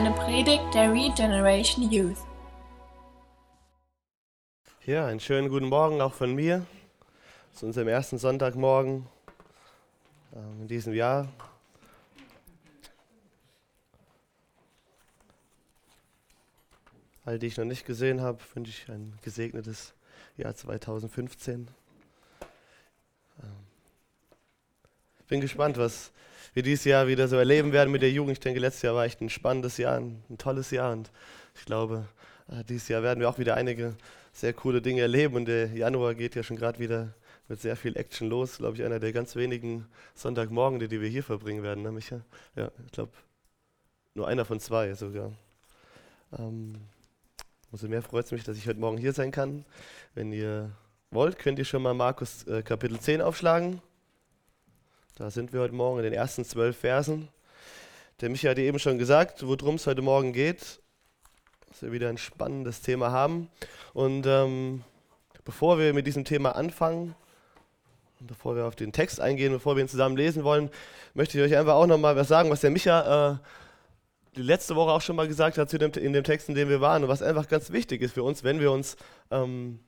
eine Predigt der Regeneration Youth. Ja, einen schönen guten Morgen auch von mir zu unserem ersten Sonntagmorgen äh, in diesem Jahr. All die ich noch nicht gesehen habe, wünsche ich ein gesegnetes Jahr 2015. Ähm, bin gespannt, was wir dieses Jahr wieder so erleben werden mit der Jugend. Ich denke, letztes Jahr war echt ein spannendes Jahr, ein, ein tolles Jahr und ich glaube, äh, dieses Jahr werden wir auch wieder einige sehr coole Dinge erleben und der Januar geht ja schon gerade wieder mit sehr viel Action los. Glaube ich, einer der ganz wenigen Sonntagmorgen, die wir hier verbringen werden, ne, Micha? Ja, ich glaube, nur einer von zwei sogar. Ähm, umso mehr freut es mich, dass ich heute Morgen hier sein kann. Wenn ihr wollt, könnt ihr schon mal Markus äh, Kapitel 10 aufschlagen. Da sind wir heute Morgen in den ersten zwölf Versen. Der Michael hat eben schon gesagt, worum es heute Morgen geht, dass wir wieder ein spannendes Thema haben. Und ähm, bevor wir mit diesem Thema anfangen, bevor wir auf den Text eingehen, bevor wir ihn zusammen lesen wollen, möchte ich euch einfach auch nochmal was sagen, was der Micha äh, die letzte Woche auch schon mal gesagt hat zu dem, in dem Text, in dem wir waren und was einfach ganz wichtig ist für uns, wenn wir uns ähm,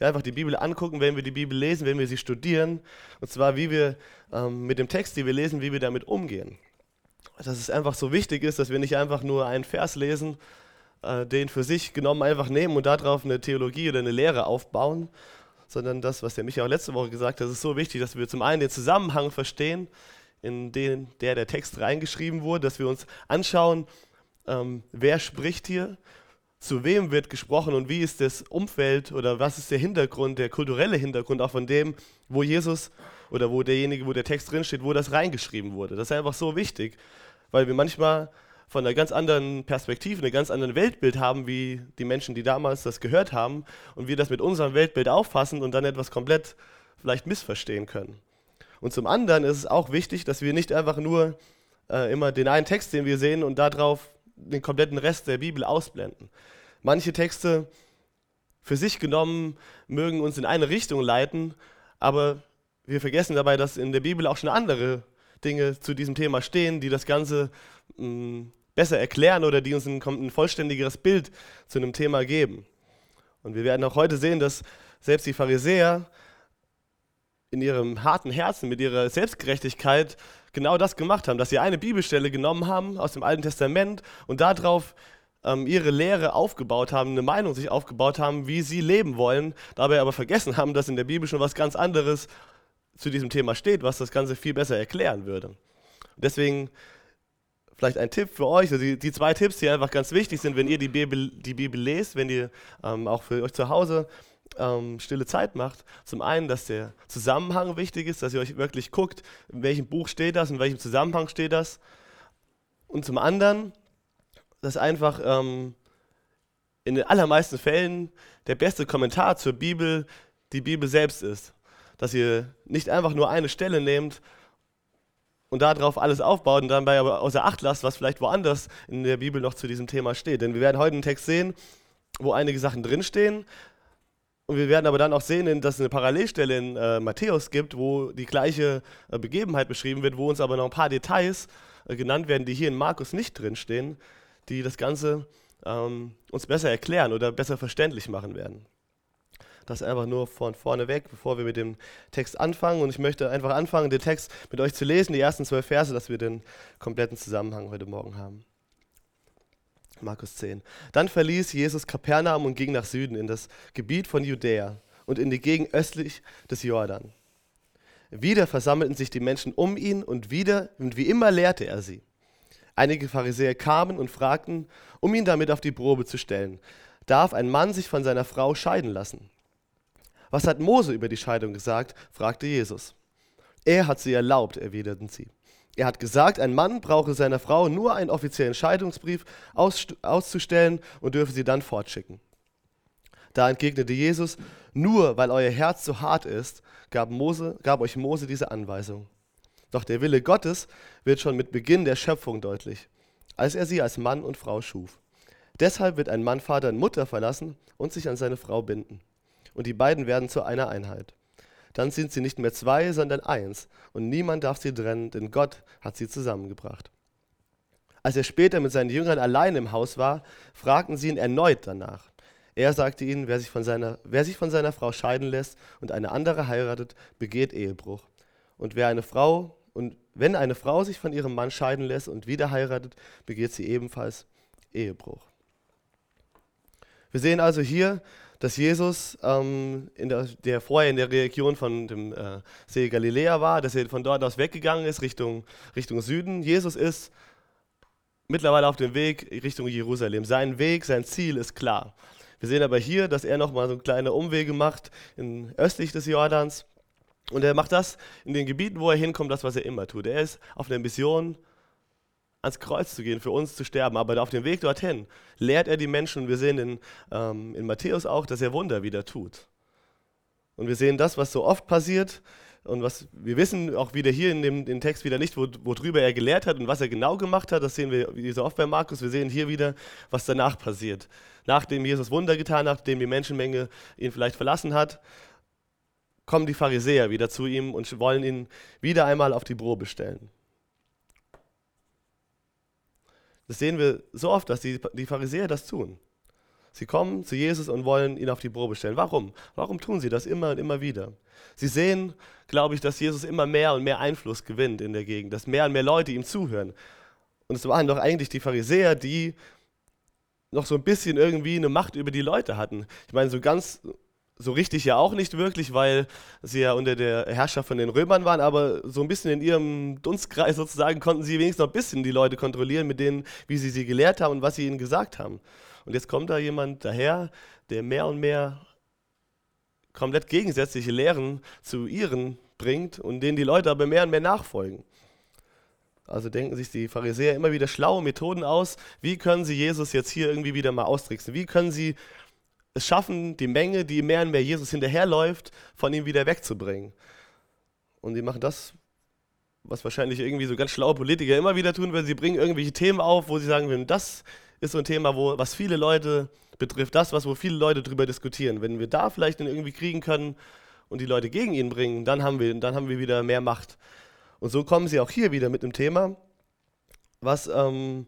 ja, einfach die Bibel angucken, wenn wir die Bibel lesen, wenn wir sie studieren. Und zwar, wie wir ähm, mit dem Text, den wir lesen, wie wir damit umgehen. Dass es einfach so wichtig ist, dass wir nicht einfach nur einen Vers lesen, äh, den für sich genommen einfach nehmen und darauf eine Theologie oder eine Lehre aufbauen, sondern das, was der Michael auch letzte Woche gesagt hat, ist so wichtig, dass wir zum einen den Zusammenhang verstehen, in den der, der Text reingeschrieben wurde, dass wir uns anschauen, ähm, wer spricht hier, zu wem wird gesprochen und wie ist das Umfeld oder was ist der Hintergrund, der kulturelle Hintergrund auch von dem, wo Jesus oder wo derjenige, wo der Text drinsteht, wo das reingeschrieben wurde. Das ist einfach so wichtig, weil wir manchmal von einer ganz anderen Perspektive, einem ganz anderen Weltbild haben, wie die Menschen, die damals das gehört haben und wir das mit unserem Weltbild auffassen und dann etwas komplett vielleicht missverstehen können. Und zum anderen ist es auch wichtig, dass wir nicht einfach nur äh, immer den einen Text, den wir sehen und darauf den kompletten Rest der Bibel ausblenden. Manche Texte für sich genommen mögen uns in eine Richtung leiten, aber wir vergessen dabei, dass in der Bibel auch schon andere Dinge zu diesem Thema stehen, die das Ganze mh, mm, besser erklären oder die uns ein, ein vollständigeres Bild zu einem Thema geben. Und wir werden auch heute sehen, dass selbst die Pharisäer in ihrem harten Herzen, mit ihrer Selbstgerechtigkeit genau das gemacht haben, dass sie eine Bibelstelle genommen haben aus dem Alten Testament und darauf ähm, ihre Lehre aufgebaut haben, eine Meinung sich aufgebaut haben, wie sie leben wollen, dabei aber vergessen haben, dass in der Bibel schon was ganz anderes zu diesem Thema steht, was das Ganze viel besser erklären würde. Deswegen vielleicht ein Tipp für euch, also die, die, zwei Tipps, die einfach ganz wichtig sind, wenn ihr die Bibel, die Bibel lest, wenn ihr ähm, auch für euch zu Hause ähm, stille Zeit macht. Zum einen, dass der Zusammenhang wichtig ist, dass ihr euch wirklich guckt, in welchem Buch steht das, in welchem Zusammenhang steht das. Und zum anderen, dass einfach ähm, in den allermeisten Fällen der beste Kommentar zur Bibel die Bibel selbst ist. Dass ihr nicht einfach nur eine Stelle nehmt und darauf alles aufbaut und dabei aber außer Acht lasst, was vielleicht woanders in der Bibel noch zu diesem Thema steht. Denn wir werden heute einen Text sehen, wo einige Sachen drinstehen, und wir werden aber dann auch sehen, dass es eine Parallelstelle in äh, Matthäus gibt, wo die gleiche äh, Begebenheit beschrieben wird, wo uns aber noch ein paar Details äh, genannt werden, die hier in Markus nicht drinstehen, die das Ganze ähm, uns besser erklären oder besser verständlich machen werden. Das einfach nur von vorne weg, bevor wir mit dem Text anfangen. Und ich möchte einfach anfangen, den Text mit euch zu lesen, die ersten zwölf Verse, dass wir den kompletten Zusammenhang heute Morgen haben. Markus 10. Dann verließ Jesus Kapernaum und ging nach Süden in das Gebiet von Judäa und in die Gegend östlich des Jordan. Wieder versammelten sich die Menschen um ihn und wieder und wie immer lehrte er sie. Einige Pharisäer kamen und fragten, um ihn damit auf die Probe zu stellen, darf ein Mann sich von seiner Frau scheiden lassen? Was hat Mose über die Scheidung gesagt? fragte Jesus. Er hat sie erlaubt, erwiderten sie. Er hat gesagt, ein Mann brauche seiner Frau nur einen offiziellen Scheidungsbrief auszustellen und dürfe sie dann fortschicken. Da entgegnete Jesus, nur weil euer Herz so hart ist, gab, Mose, gab euch Mose diese Anweisung. Doch der Wille Gottes wird schon mit Beginn der Schöpfung deutlich, als er sie als Mann und Frau schuf. Deshalb wird ein Mann Vater und Mutter verlassen und sich an seine Frau binden. Und die beiden werden zu einer Einheit dann sind sie nicht mehr zwei, sondern eins. Und niemand darf sie trennen, denn Gott hat sie zusammengebracht. Als er später mit seinen Jüngern allein im Haus war, fragten sie ihn erneut danach. Er sagte ihnen, wer sich, von seiner, wer sich von seiner Frau scheiden lässt und eine andere heiratet, begeht Ehebruch. Und wer eine Frau und wenn eine Frau sich von ihrem Mann scheiden lässt und wieder heiratet, begeht sie ebenfalls Ehebruch. Wir sehen also hier, dass Jesus, ähm, der, der, vorher in der Region von dem äh, See Galiläa war, dass er von dort aus weggegangen ist Richtung, Richtung Süden. Jesus ist mittlerweile auf dem Weg Richtung Jerusalem. Sein Weg, sein Ziel ist klar. Wir sehen aber hier, dass er nochmal so kleine Umwege macht in, östlich des Jordans. Und er macht das in den Gebieten, wo er hinkommt, das, was er immer tut. Er ist auf der Mission, ans Kreuz zu gehen, für uns zu sterben. Aber auf dem Weg dorthin lehrt er die Menschen. Und wir sehen in, ähm, in Matthäus auch, dass er Wunder wieder tut. Und wir sehen das, was so oft passiert. Und was wir wissen auch wieder hier in dem, dem Text wieder nicht, wo, worüber er gelehrt hat und was er genau gemacht hat. Das sehen wir so oft bei Markus. Wir sehen hier wieder, was danach passiert. Nachdem Jesus Wunder getan hat, nachdem die Menschenmenge ihn vielleicht verlassen hat, kommen die Pharisäer wieder zu ihm und wollen ihn wieder einmal auf die Probe stellen. Das sehen wir so oft, dass die, die Pharisäer das tun. Sie kommen zu Jesus und wollen ihn auf die Probe stellen. Warum? Warum tun sie das immer und immer wieder? Sie sehen, glaube ich, dass Jesus immer mehr und mehr Einfluss gewinnt in der Gegend, dass mehr und mehr Leute ihm zuhören. Und es waren doch eigentlich die Pharisäer, die noch so ein bisschen irgendwie eine Macht über die Leute hatten. Ich meine, so ganz so richtig ja auch nicht wirklich, weil sie ja unter der Herrschaft von den Römern waren, aber so ein bisschen in ihrem Dunstkreis sozusagen konnten sie wenigstens noch ein bisschen die Leute kontrollieren mit denen, wie sie sie gelehrt haben und was sie ihnen gesagt haben. Und jetzt kommt da jemand daher, der mehr und mehr komplett gegensätzliche Lehren zu ihren bringt und denen die Leute aber mehr und mehr nachfolgen. Also denken sich die Pharisäer immer wieder schlaue Methoden aus, wie können sie Jesus jetzt hier irgendwie wieder mal austricksen? Wie können sie es schaffen, die Menge, die mehr und mehr Jesus hinterherläuft, von ihm wieder wegzubringen. Und die machen das, was wahrscheinlich irgendwie so ganz schlaue Politiker immer wieder tun würden. Sie bringen irgendwelche Themen auf, wo sie sagen würden, das ist so ein Thema, wo, was viele Leute betrifft, das, was wo viele Leute darüber diskutieren. Wenn wir da vielleicht irgendwie kriegen können und die Leute gegen ihn bringen, dann haben wir, dann haben wir wieder mehr Macht. Und so kommen sie auch hier wieder mit einem Thema, was ähm,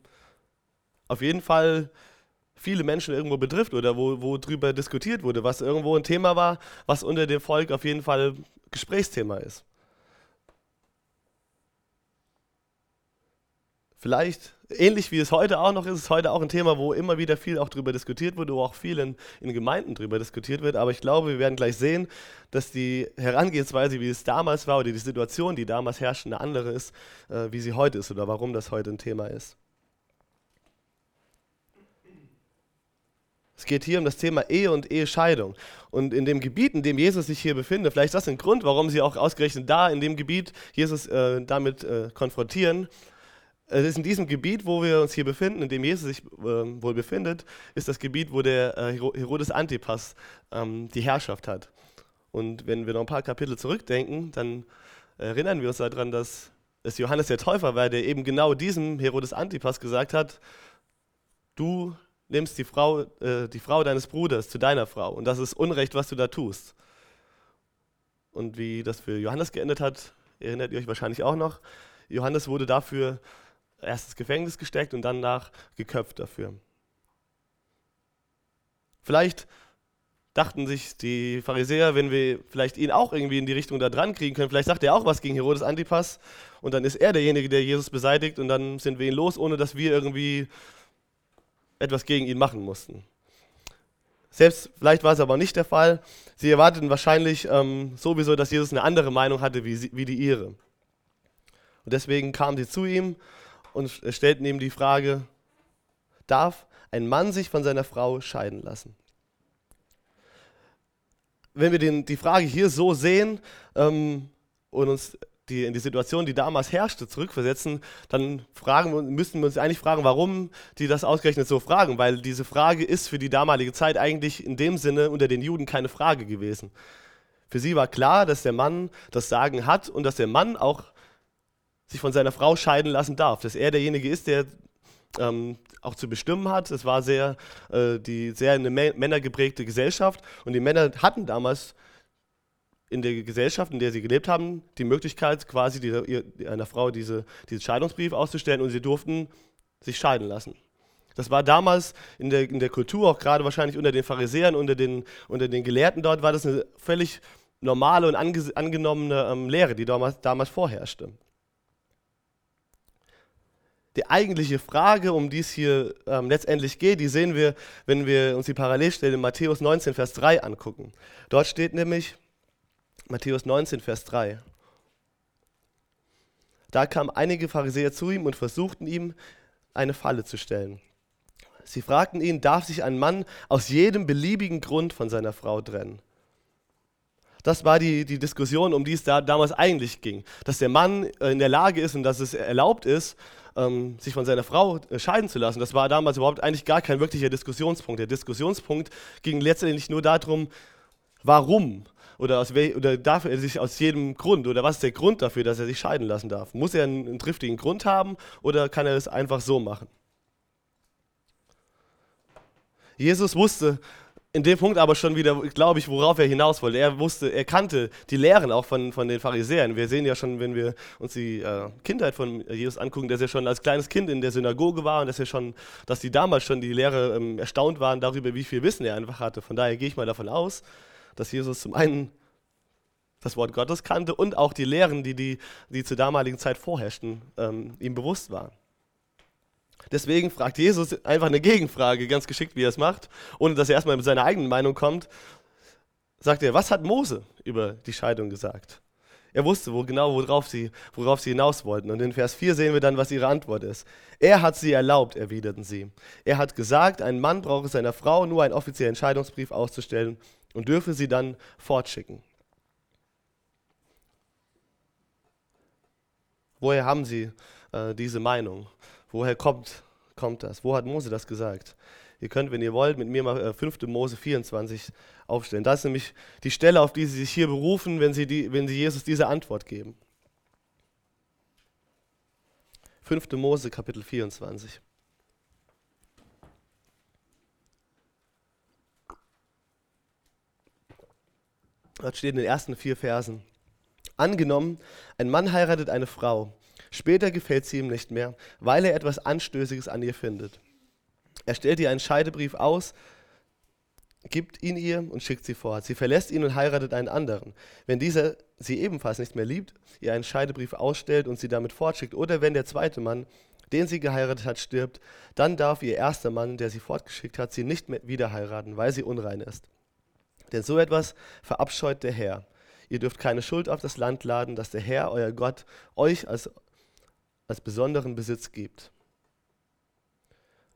auf jeden Fall viele Menschen irgendwo betrifft oder wo, wo drüber diskutiert wurde, was irgendwo ein Thema war, was unter dem Volk auf jeden Fall Gesprächsthema ist. Vielleicht, ähnlich wie es heute auch noch ist, ist heute auch ein Thema, wo immer wieder viel auch drüber diskutiert wird, wo auch viel in, in Gemeinden drüber diskutiert wird. Aber ich glaube, wir werden gleich sehen, dass die Herangehensweise, wie es damals war, oder die Situation, die damals herrscht, eine andere ist, äh, wie sie heute ist oder warum das heute ein Thema ist. Es geht hier um das Thema Ehe und Ehescheidung. Und in dem Gebiet, in dem Jesus sich hier befindet, vielleicht ist das ein Grund, warum sie auch ausgerechnet da in dem Gebiet Jesus äh, damit äh, konfrontieren. Es ist in diesem Gebiet, wo wir uns hier befinden, in dem Jesus sich äh, wohl befindet, ist das Gebiet, wo der äh, Herodes Antipas ähm, die Herrschaft hat. Und wenn wir noch ein paar Kapitel zurückdenken, dann erinnern wir uns daran, dass es Johannes der Täufer war, der eben genau diesem Herodes Antipas gesagt hat, du nimmst die Frau, äh, die Frau deines Bruders zu deiner Frau. Und das ist Unrecht, was du da tust. Und wie das für Johannes geendet hat, erinnert ihr euch wahrscheinlich auch noch. Johannes wurde dafür erst ins Gefängnis gesteckt und danach geköpft dafür. Vielleicht dachten sich die Pharisäer, wenn wir vielleicht ihn auch irgendwie in die Richtung da dran kriegen können, vielleicht sagt er auch was gegen Herodes Antipas und dann ist er derjenige, der Jesus beseitigt und dann sind wir ihn los, ohne dass wir irgendwie etwas gegen ihn machen mussten. Selbst vielleicht war es aber nicht der Fall. Sie erwarteten wahrscheinlich ähm, sowieso, dass Jesus eine andere Meinung hatte wie, sie, wie die ihre. Und deswegen kamen sie zu ihm und stellten ihm die Frage, darf ein Mann sich von seiner Frau scheiden lassen? Wenn wir den, die Frage hier so sehen ähm, und uns die, in die Situation, die damals herrschte, zurückversetzen, dann fragen, müssten wir uns eigentlich fragen, warum die das ausgerechnet so fragen, weil diese Frage ist für die damalige Zeit eigentlich in dem Sinne unter den Juden keine Frage gewesen. Für sie war klar, dass der Mann das Sagen hat und dass der Mann auch sich von seiner Frau scheiden lassen darf, dass er derjenige ist, der ähm, auch zu bestimmen hat. Es war sehr, äh, die, sehr eine männergeprägte Gesellschaft und die Männer hatten damals in der Gesellschaft, in der sie gelebt haben, die Möglichkeit, quasi die, einer Frau diese, diesen Scheidungsbrief auszustellen und sie durften sich scheiden lassen. Das war damals in der, in der Kultur, auch gerade wahrscheinlich unter den Pharisäern, unter den, unter den Gelehrten dort, war das eine völlig normale und ange, angenommene ähm, Lehre, die damals, damals vorherrschte. Die eigentliche Frage, um die es hier ähm, letztendlich geht, die sehen wir, wenn wir uns die Parallelstelle in Matthäus 19, Vers 3 angucken. Dort steht nämlich Matthäus 19, Vers 3. Da kamen einige Pharisäer zu ihm und versuchten ihm eine Falle zu stellen. Sie fragten ihn, darf sich ein Mann aus jedem beliebigen Grund von seiner Frau trennen? Das war die, die Diskussion, um die es da damals eigentlich ging. Dass der Mann äh, in der Lage ist und dass es erlaubt ist, ähm, sich von seiner Frau äh, scheiden zu lassen. Das war damals überhaupt eigentlich gar kein wirklicher Diskussionspunkt. Der Diskussionspunkt ging letztendlich nur darum, warum oder, aus oder darf er sich aus jedem Grund oder was ist der Grund dafür, dass er sich scheiden lassen darf? Muss er einen, einen triftigen Grund haben oder kann er es einfach so machen? Jesus wusste in dem Punkt aber schon wieder, glaube ich, worauf er hinaus wollte. Er wusste, er kannte die Lehren auch von, von den Pharisäern. Wir sehen ja schon, wenn wir uns die äh, Kindheit von Jesus angucken, dass er schon als kleines Kind in der Synagoge war und dass er schon, dass die damals schon die Lehre ähm, erstaunt waren darüber, wie viel Wissen er einfach hatte. Von daher gehe ich mal davon aus, dass Jesus zum einen das Wort Gottes kannte und auch die Lehren, die, die, die zur damaligen Zeit vorherrschten, ähm, ihm bewusst waren. Deswegen fragt Jesus einfach eine Gegenfrage, ganz geschickt, wie er es macht, ohne dass er erstmal mit seiner eigenen Meinung kommt. Sagt er, was hat Mose über die Scheidung gesagt? Er wusste wo, genau, worauf sie, worauf sie hinaus wollten. Und in Vers 4 sehen wir dann, was ihre Antwort ist. Er hat sie erlaubt, erwiderten sie. Er hat gesagt, ein Mann brauche seiner Frau nur einen offiziellen Entscheidungsbrief auszustellen und dürfe sie dann fortschicken. Woher haben sie äh, diese Meinung? Woher kommt, kommt das? Wo hat Mose das gesagt? Ihr könnt, wenn ihr wollt, mit mir mal 5. Äh, Mose 24 aufstellen. Das ist nämlich die Stelle, auf die sie sich hier berufen, wenn sie, die, wenn sie Jesus diese Antwort geben. 5. Mose Kapitel 24. Dort steht in den ersten vier Versen. Angenommen, ein Mann heiratet eine Frau Später gefällt sie ihm nicht mehr, weil er etwas Anstößiges an ihr findet. Er stellt ihr einen Scheidebrief aus, gibt ihn ihr und schickt sie fort. Sie verlässt ihn und heiratet einen anderen. Wenn dieser sie ebenfalls nicht mehr liebt, ihr einen Scheidebrief ausstellt und sie damit fortschickt, oder wenn der zweite Mann, den sie geheiratet hat, stirbt, dann darf ihr erster Mann, der sie fortgeschickt hat, sie nicht mehr wieder heiraten, weil sie unrein ist. Denn so etwas verabscheut der Herr. Ihr dürft keine Schuld auf das Land laden, das der Herr, euer Gott, euch als als besonderen Besitz gibt.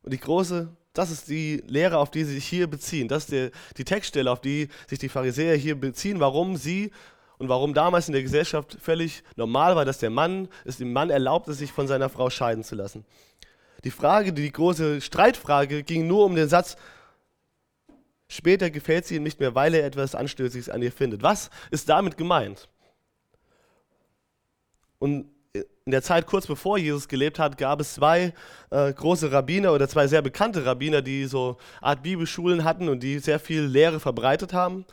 Und die große, das ist die Lehre, auf die sie sich hier beziehen. Das ist die, die Textstelle, auf die sich die Pharisäer hier beziehen, warum sie und warum damals in der Gesellschaft völlig normal war, dass der Mann, es dem Mann erlaubt ist, sich von seiner Frau scheiden zu lassen. Die Frage, die große Streitfrage, ging nur um den Satz, später gefällt sie ihm nicht mehr, weil er etwas Anstößiges an ihr findet. Was ist damit gemeint? Und in der Zeit kurz bevor Jesus gelebt hat, gab es zwei äh, große Rabbiner oder zwei sehr bekannte Rabbiner, die so Art Bibelschulen hatten und die sehr viel Lehre verbreitet haben.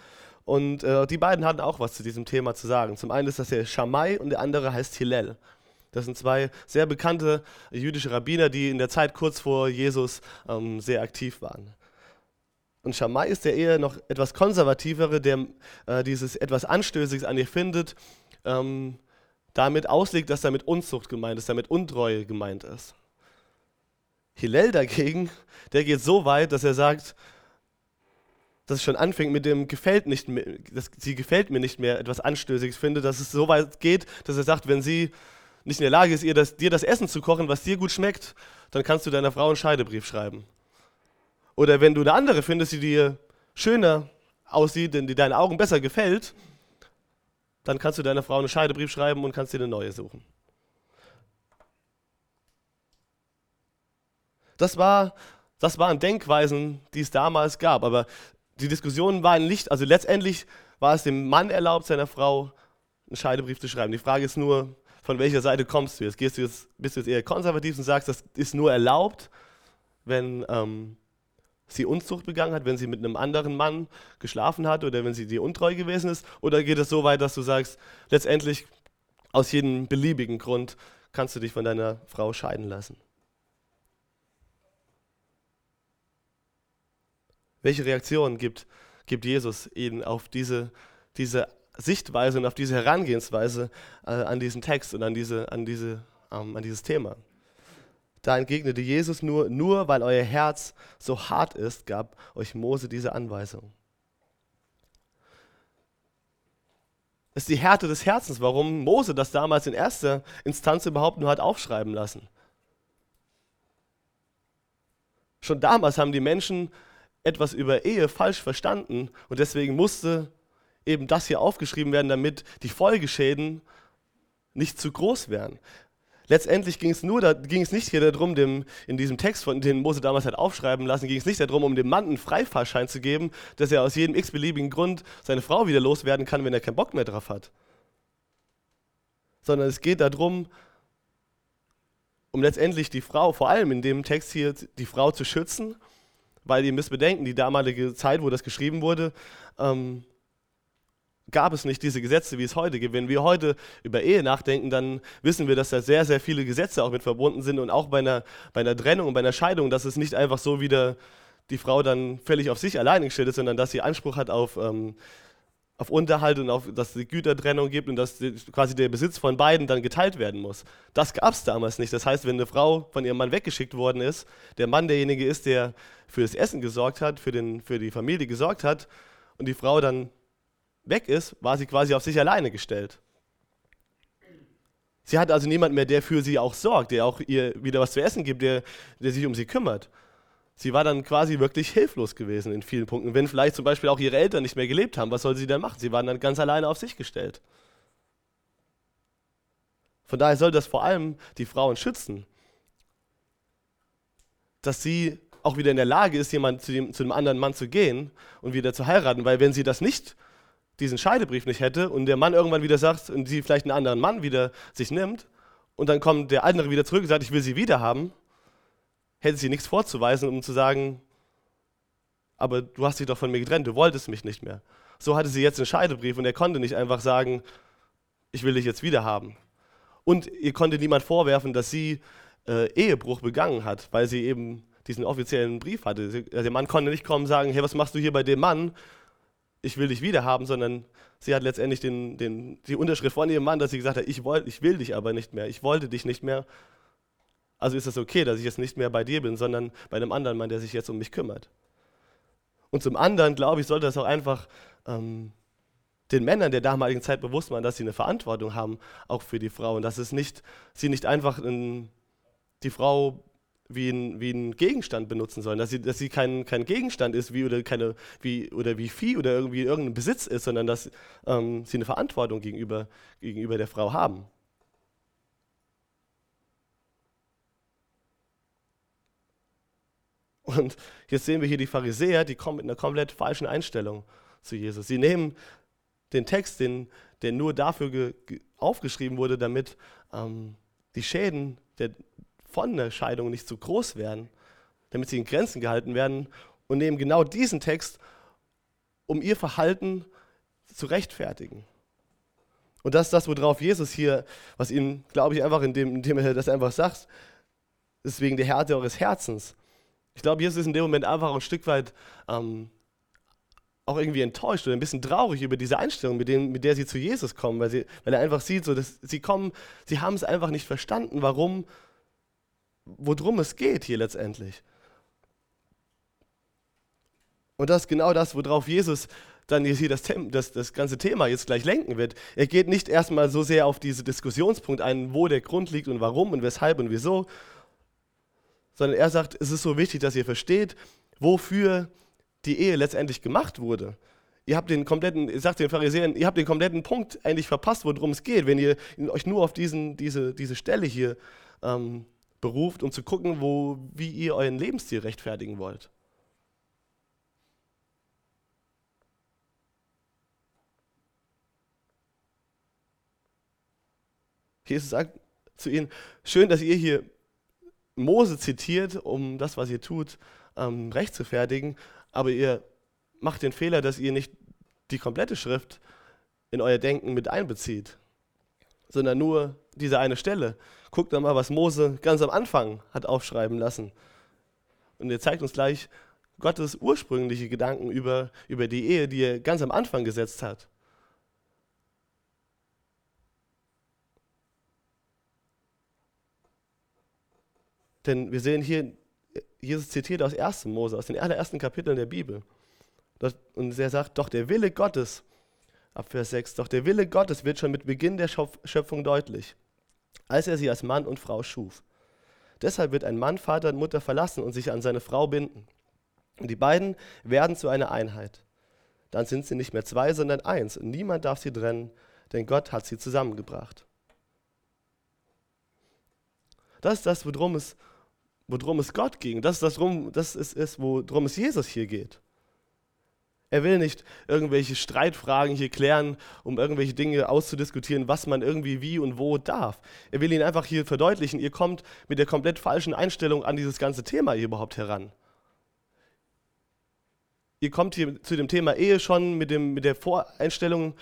Und äh, die beiden hatten auch was zu diesem Thema zu sagen. Zum einen ist das der Shammai und der andere heißt Hillel. Das sind zwei sehr bekannte jüdische Rabbiner, die in der Zeit kurz vor Jesus ähm, sehr aktiv waren. Und Shammai ist der eher noch etwas konservativere, der äh, dieses etwas Anstößiges an ihr findet. Ähm, damit auslegt, dass damit Unzucht gemeint ist, damit Untreue gemeint ist. Hillel dagegen, der geht so weit, dass er sagt, dass es schon anfängt mit dem gefällt nicht mehr, dass sie gefällt mir nicht mehr etwas Anstößiges finde, dass es so weit geht, dass er sagt, wenn sie nicht in der Lage ist, ihr das, dir das Essen zu kochen, was dir gut schmeckt, dann kannst du deiner Frau einen Scheidebrief schreiben. Oder wenn du eine andere findest, die dir schöner aussieht, die deinen Augen besser gefällt, dann kannst du deiner Frau einen Scheidebrief schreiben und kannst dir eine neue suchen. Das, war, das waren Denkweisen, die es damals gab. Aber die Diskussionen waren nicht, also letztendlich war es dem Mann erlaubt, seiner Frau einen Scheidebrief zu schreiben. Die Frage ist nur, von welcher Seite kommst du jetzt? Gehst du jetzt bist du jetzt eher konservativ und sagst, das ist nur erlaubt, wenn ähm, sie Unzucht begangen hat, wenn sie mit einem anderen Mann geschlafen hat oder wenn sie dir untreu gewesen ist? Oder geht es so weit, dass du sagst, letztendlich aus jedem beliebigen Grund kannst du dich von deiner Frau scheiden lassen? Welche Reaktion gibt, gibt Jesus ihnen auf diese, diese Sichtweise und auf diese Herangehensweise äh, an diesen Text und an, diese, an, diese, ähm, an dieses Thema? Da entgegnete Jesus nur, nur weil euer Herz so hart ist, gab euch Mose diese Anweisung. Es ist die Härte des Herzens, warum Mose das damals in erster Instanz überhaupt nur hat aufschreiben lassen. Schon damals haben die Menschen etwas über Ehe falsch verstanden und deswegen musste eben das hier aufgeschrieben werden, damit die Folgeschäden nicht zu groß wären. Letztendlich ging es nur, da ging es nicht hier darum, dem, in diesem Text, von den Mose damals hat aufschreiben lassen, ging es nicht darum, um dem Mann einen Freifahrschein zu geben, dass er aus jedem x-beliebigen Grund seine Frau wieder loswerden kann, wenn er keinen Bock mehr drauf hat. Sondern es geht darum, um letztendlich die Frau, vor allem in dem Text hier, die Frau zu schützen, weil ihr müsst bedenken, die damalige Zeit, wo das geschrieben wurde, ähm, gab es nicht diese Gesetze, wie es heute gibt. Wenn wir heute über Ehe nachdenken, dann wissen wir, dass da sehr, sehr viele Gesetze auch mit verbunden sind und auch bei einer, bei einer Trennung und bei einer Scheidung, dass es nicht einfach so wieder die Frau dann völlig auf sich alleine gestellt ist, sondern dass sie Anspruch hat auf, ähm, auf Unterhalt und auf, dass es die Gütertrennung gibt und dass die, quasi der Besitz von beiden dann geteilt werden muss. Das gab es damals nicht. Das heißt, wenn eine Frau von ihrem Mann weggeschickt worden ist, der Mann derjenige ist, der für das Essen gesorgt hat, für, den, für die Familie gesorgt hat und die Frau dann weg ist, war sie quasi auf sich alleine gestellt. Sie hat also niemanden mehr, der für sie auch sorgt, der auch ihr wieder was zu essen gibt, der, der sich um sie kümmert. Sie war dann quasi wirklich hilflos gewesen in vielen Punkten. Wenn vielleicht zum Beispiel auch ihre Eltern nicht mehr gelebt haben, was soll sie dann machen? Sie waren dann ganz alleine auf sich gestellt. Von daher soll das vor allem die Frauen schützen, dass sie auch wieder in der Lage ist, jemand zu, dem, zu einem anderen Mann zu gehen und wieder zu heiraten, weil wenn sie das nicht diesen Scheidebrief nicht hätte und der Mann irgendwann wieder sagt und sie vielleicht einen anderen Mann wieder sich nimmt und dann kommt der andere wieder zurück und sagt, ich will sie wieder haben, hätte sie nichts vorzuweisen, um zu sagen, aber du hast dich doch von mir getrennt, du wolltest mich nicht mehr. So hatte sie jetzt einen Scheidebrief und er konnte nicht einfach sagen, ich will dich jetzt wieder haben. Und ihr konnte niemand vorwerfen, dass sie äh, Ehebruch begangen hat, weil sie eben diesen offiziellen Brief hatte. Der Mann konnte nicht kommen und sagen, hey, was machst du hier bei dem Mann? Ich will dich wiederhaben, sondern sie hat letztendlich den, den, die Unterschrift von ihrem Mann, dass sie gesagt hat, ich, wollt, ich will dich aber nicht mehr, ich wollte dich nicht mehr. Also ist es okay, dass ich jetzt nicht mehr bei dir bin, sondern bei einem anderen Mann, der sich jetzt um mich kümmert. Und zum anderen, glaube ich, sollte das auch einfach ähm, den Männern der damaligen Zeit bewusst machen, dass sie eine Verantwortung haben, auch für die Frau. Und dass es nicht, sie nicht einfach in, die Frau wie ein, wie ein Gegenstand benutzen sollen, dass sie, dass sie kein, kein Gegenstand ist wie oder, keine, wie, oder wie Vieh oder irgendwie irgendein Besitz ist, sondern dass ähm, sie eine Verantwortung gegenüber, gegenüber der Frau haben. Und jetzt sehen wir hier die Pharisäer, die kommen mit einer komplett falschen Einstellung zu Jesus. Sie nehmen den Text, den, der nur dafür aufgeschrieben wurde, damit ähm, die Schäden der, von der Scheidung nicht zu groß werden, damit sie in Grenzen gehalten werden und nehmen genau diesen Text, um ihr Verhalten zu rechtfertigen. Und das ist das, worauf Jesus hier, was ihm, glaube ich, einfach, indem, indem er das einfach sagt, ist wegen der Härte eures Herzens. Ich glaube, Jesus ist in dem Moment einfach ein Stück weit ähm, auch irgendwie enttäuscht oder ein bisschen traurig über diese Einstellung, mit, denen, mit der sie zu Jesus kommen, weil, sie, weil er einfach sieht, so, dass sie kommen, sie haben es einfach nicht verstanden, warum worum es geht hier letztendlich. Und das ist genau das, worauf Jesus dann hier das, das, das ganze Thema jetzt gleich lenken wird. Er geht nicht erstmal so sehr auf diese Diskussionspunkt ein, wo der Grund liegt und warum und weshalb und wieso, sondern er sagt, es ist so wichtig, dass ihr versteht, wofür die Ehe letztendlich gemacht wurde. Ihr habt den kompletten, ich sagt den Pharisäern, ihr habt den kompletten Punkt eigentlich verpasst, worum es geht, wenn ihr euch nur auf diesen, diese, diese Stelle hier ähm, beruft, um zu gucken, wo, wie ihr euren Lebensstil rechtfertigen wollt. Jesus sagt zu ihnen, schön, dass ihr hier Mose zitiert, um das, was ihr tut, ähm, rechtfertigen, aber ihr macht den Fehler, dass ihr nicht die komplette Schrift in euer Denken mit einbezieht, sondern nur diese eine Stelle. Guckt doch mal, was Mose ganz am Anfang hat aufschreiben lassen. Und er zeigt uns gleich Gottes ursprüngliche Gedanken über, über die Ehe, die er ganz am Anfang gesetzt hat. Denn wir sehen hier, Jesus zitiert aus 1. Mose, aus den allerersten Kapiteln der Bibel. Und er sagt, doch der Wille Gottes, ab Vers 6, doch der Wille Gottes wird schon mit Beginn der Schöpfung deutlich, als er sie als Mann und Frau schuf. Deshalb wird ein Mann Vater und Mutter verlassen und sich an seine Frau binden. Und die beiden werden zu einer Einheit. Dann sind sie nicht mehr zwei, sondern eins. Und niemand darf sie trennen, denn Gott hat sie zusammengebracht. Das ist das, worum es worum es Gott ging. Das ist das, das ist es, worum es Jesus hier geht. Er will nicht irgendwelche Streitfragen hier klären, um irgendwelche Dinge auszudiskutieren, was man irgendwie wie und wo darf. Er will ihnen einfach hier verdeutlichen, ihr kommt mit der komplett falschen Einstellung an dieses ganze Thema hier überhaupt heran. Ihr kommt hier zu dem Thema Ehe schon mit, dem, mit der Voreinstellung,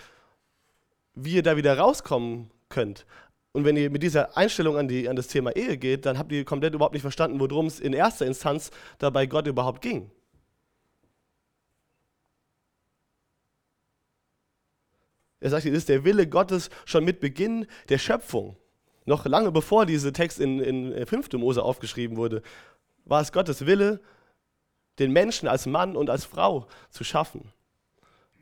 wie ihr da wieder rauskommen könnt. Und wenn ihr mit dieser Einstellung an, die, an das Thema Ehe geht, dann habt ihr komplett überhaupt nicht verstanden, worum es in erster Instanz dabei Gott überhaupt ging. Er sagt, es ist der Wille Gottes schon mit Beginn der Schöpfung. Noch lange bevor dieser Text in, in 5. Mose aufgeschrieben wurde, war es Gottes Wille, den Menschen als Mann und als Frau zu schaffen.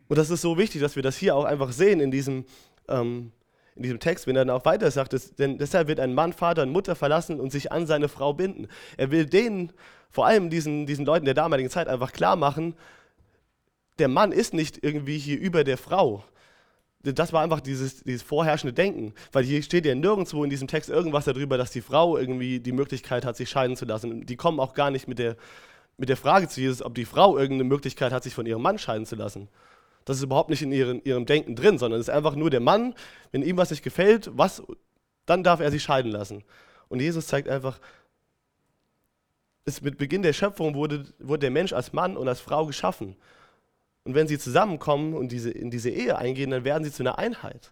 Und das ist so wichtig, dass wir das hier auch einfach sehen in diesem, ähm, in diesem Text, wenn er dann auch weiter sagt, dass, denn deshalb wird ein Mann Vater und Mutter verlassen und sich an seine Frau binden. Er will denen, vor allem diesen, diesen Leuten der damaligen Zeit, einfach klar machen, der Mann ist nicht irgendwie hier über der Frau. Das war einfach dieses, dieses vorherrschende Denken, weil hier steht ja nirgendwo in diesem Text irgendwas darüber, dass die Frau irgendwie die Möglichkeit hat, sich scheiden zu lassen. Die kommen auch gar nicht mit der, mit der Frage zu Jesus, ob die Frau irgendeine Möglichkeit hat, sich von ihrem Mann scheiden zu lassen. Das ist überhaupt nicht in ihren, ihrem Denken drin, sondern es ist einfach nur der Mann, wenn ihm was nicht gefällt, was, dann darf er sich scheiden lassen. Und Jesus zeigt einfach, es mit Beginn der Schöpfung wurde, wurde der Mensch als Mann und als Frau geschaffen. Und wenn sie zusammenkommen und diese, in diese Ehe eingehen, dann werden sie zu einer Einheit.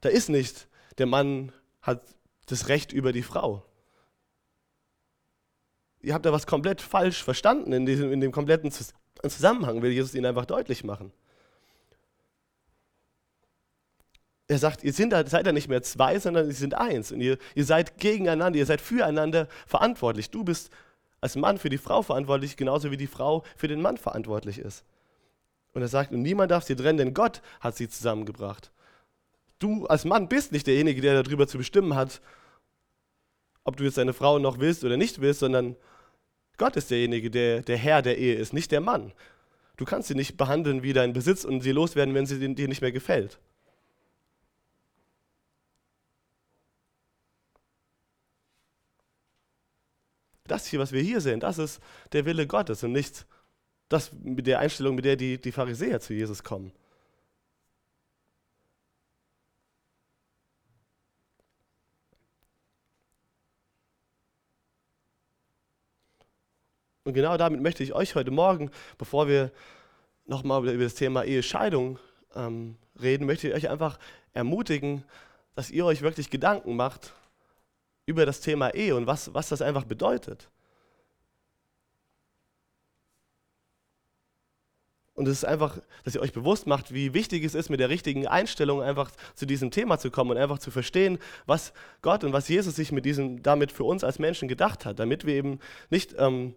Da ist nicht, der Mann hat das Recht über die Frau. Ihr habt da was komplett falsch verstanden in, diesem, in dem kompletten Zusammenhang, will Jesus ihnen einfach deutlich machen. er sagt, ihr seid ja nicht mehr zwei, sondern ihr sind eins. Und ihr, ihr seid gegeneinander, ihr seid füreinander verantwortlich. Du bist als Mann für die Frau verantwortlich, genauso wie die Frau für den Mann verantwortlich ist. Und er sagt, und niemand darf sie trennen, denn Gott hat sie zusammengebracht. Du als Mann bist nicht derjenige, der darüber zu bestimmen hat, ob du jetzt deine Frau noch willst oder nicht willst, sondern Gott ist derjenige, der der Herr der Ehe ist, nicht der Mann. Du kannst sie nicht behandeln wie dein Besitz und sie loswerden, wenn sie dir nicht mehr gefällt. Das hier, was wir hier sehen, das ist der Wille Gottes und nicht das mit der Einstellung, mit der die, die Pharisäer zu Jesus kommen. Und genau damit möchte ich euch heute Morgen, bevor wir nochmal über das Thema Ehescheidung ähm, reden, möchte ich euch einfach ermutigen, dass ihr euch wirklich Gedanken macht, über das Thema Ehe und was, was das einfach bedeutet. Und es ist einfach, dass ihr euch bewusst macht, wie wichtig es ist, mit der richtigen Einstellung einfach zu diesem Thema zu kommen und einfach zu verstehen, was Gott und was Jesus sich mit diesem, damit für uns als Menschen gedacht hat, damit wir eben nicht, ähm,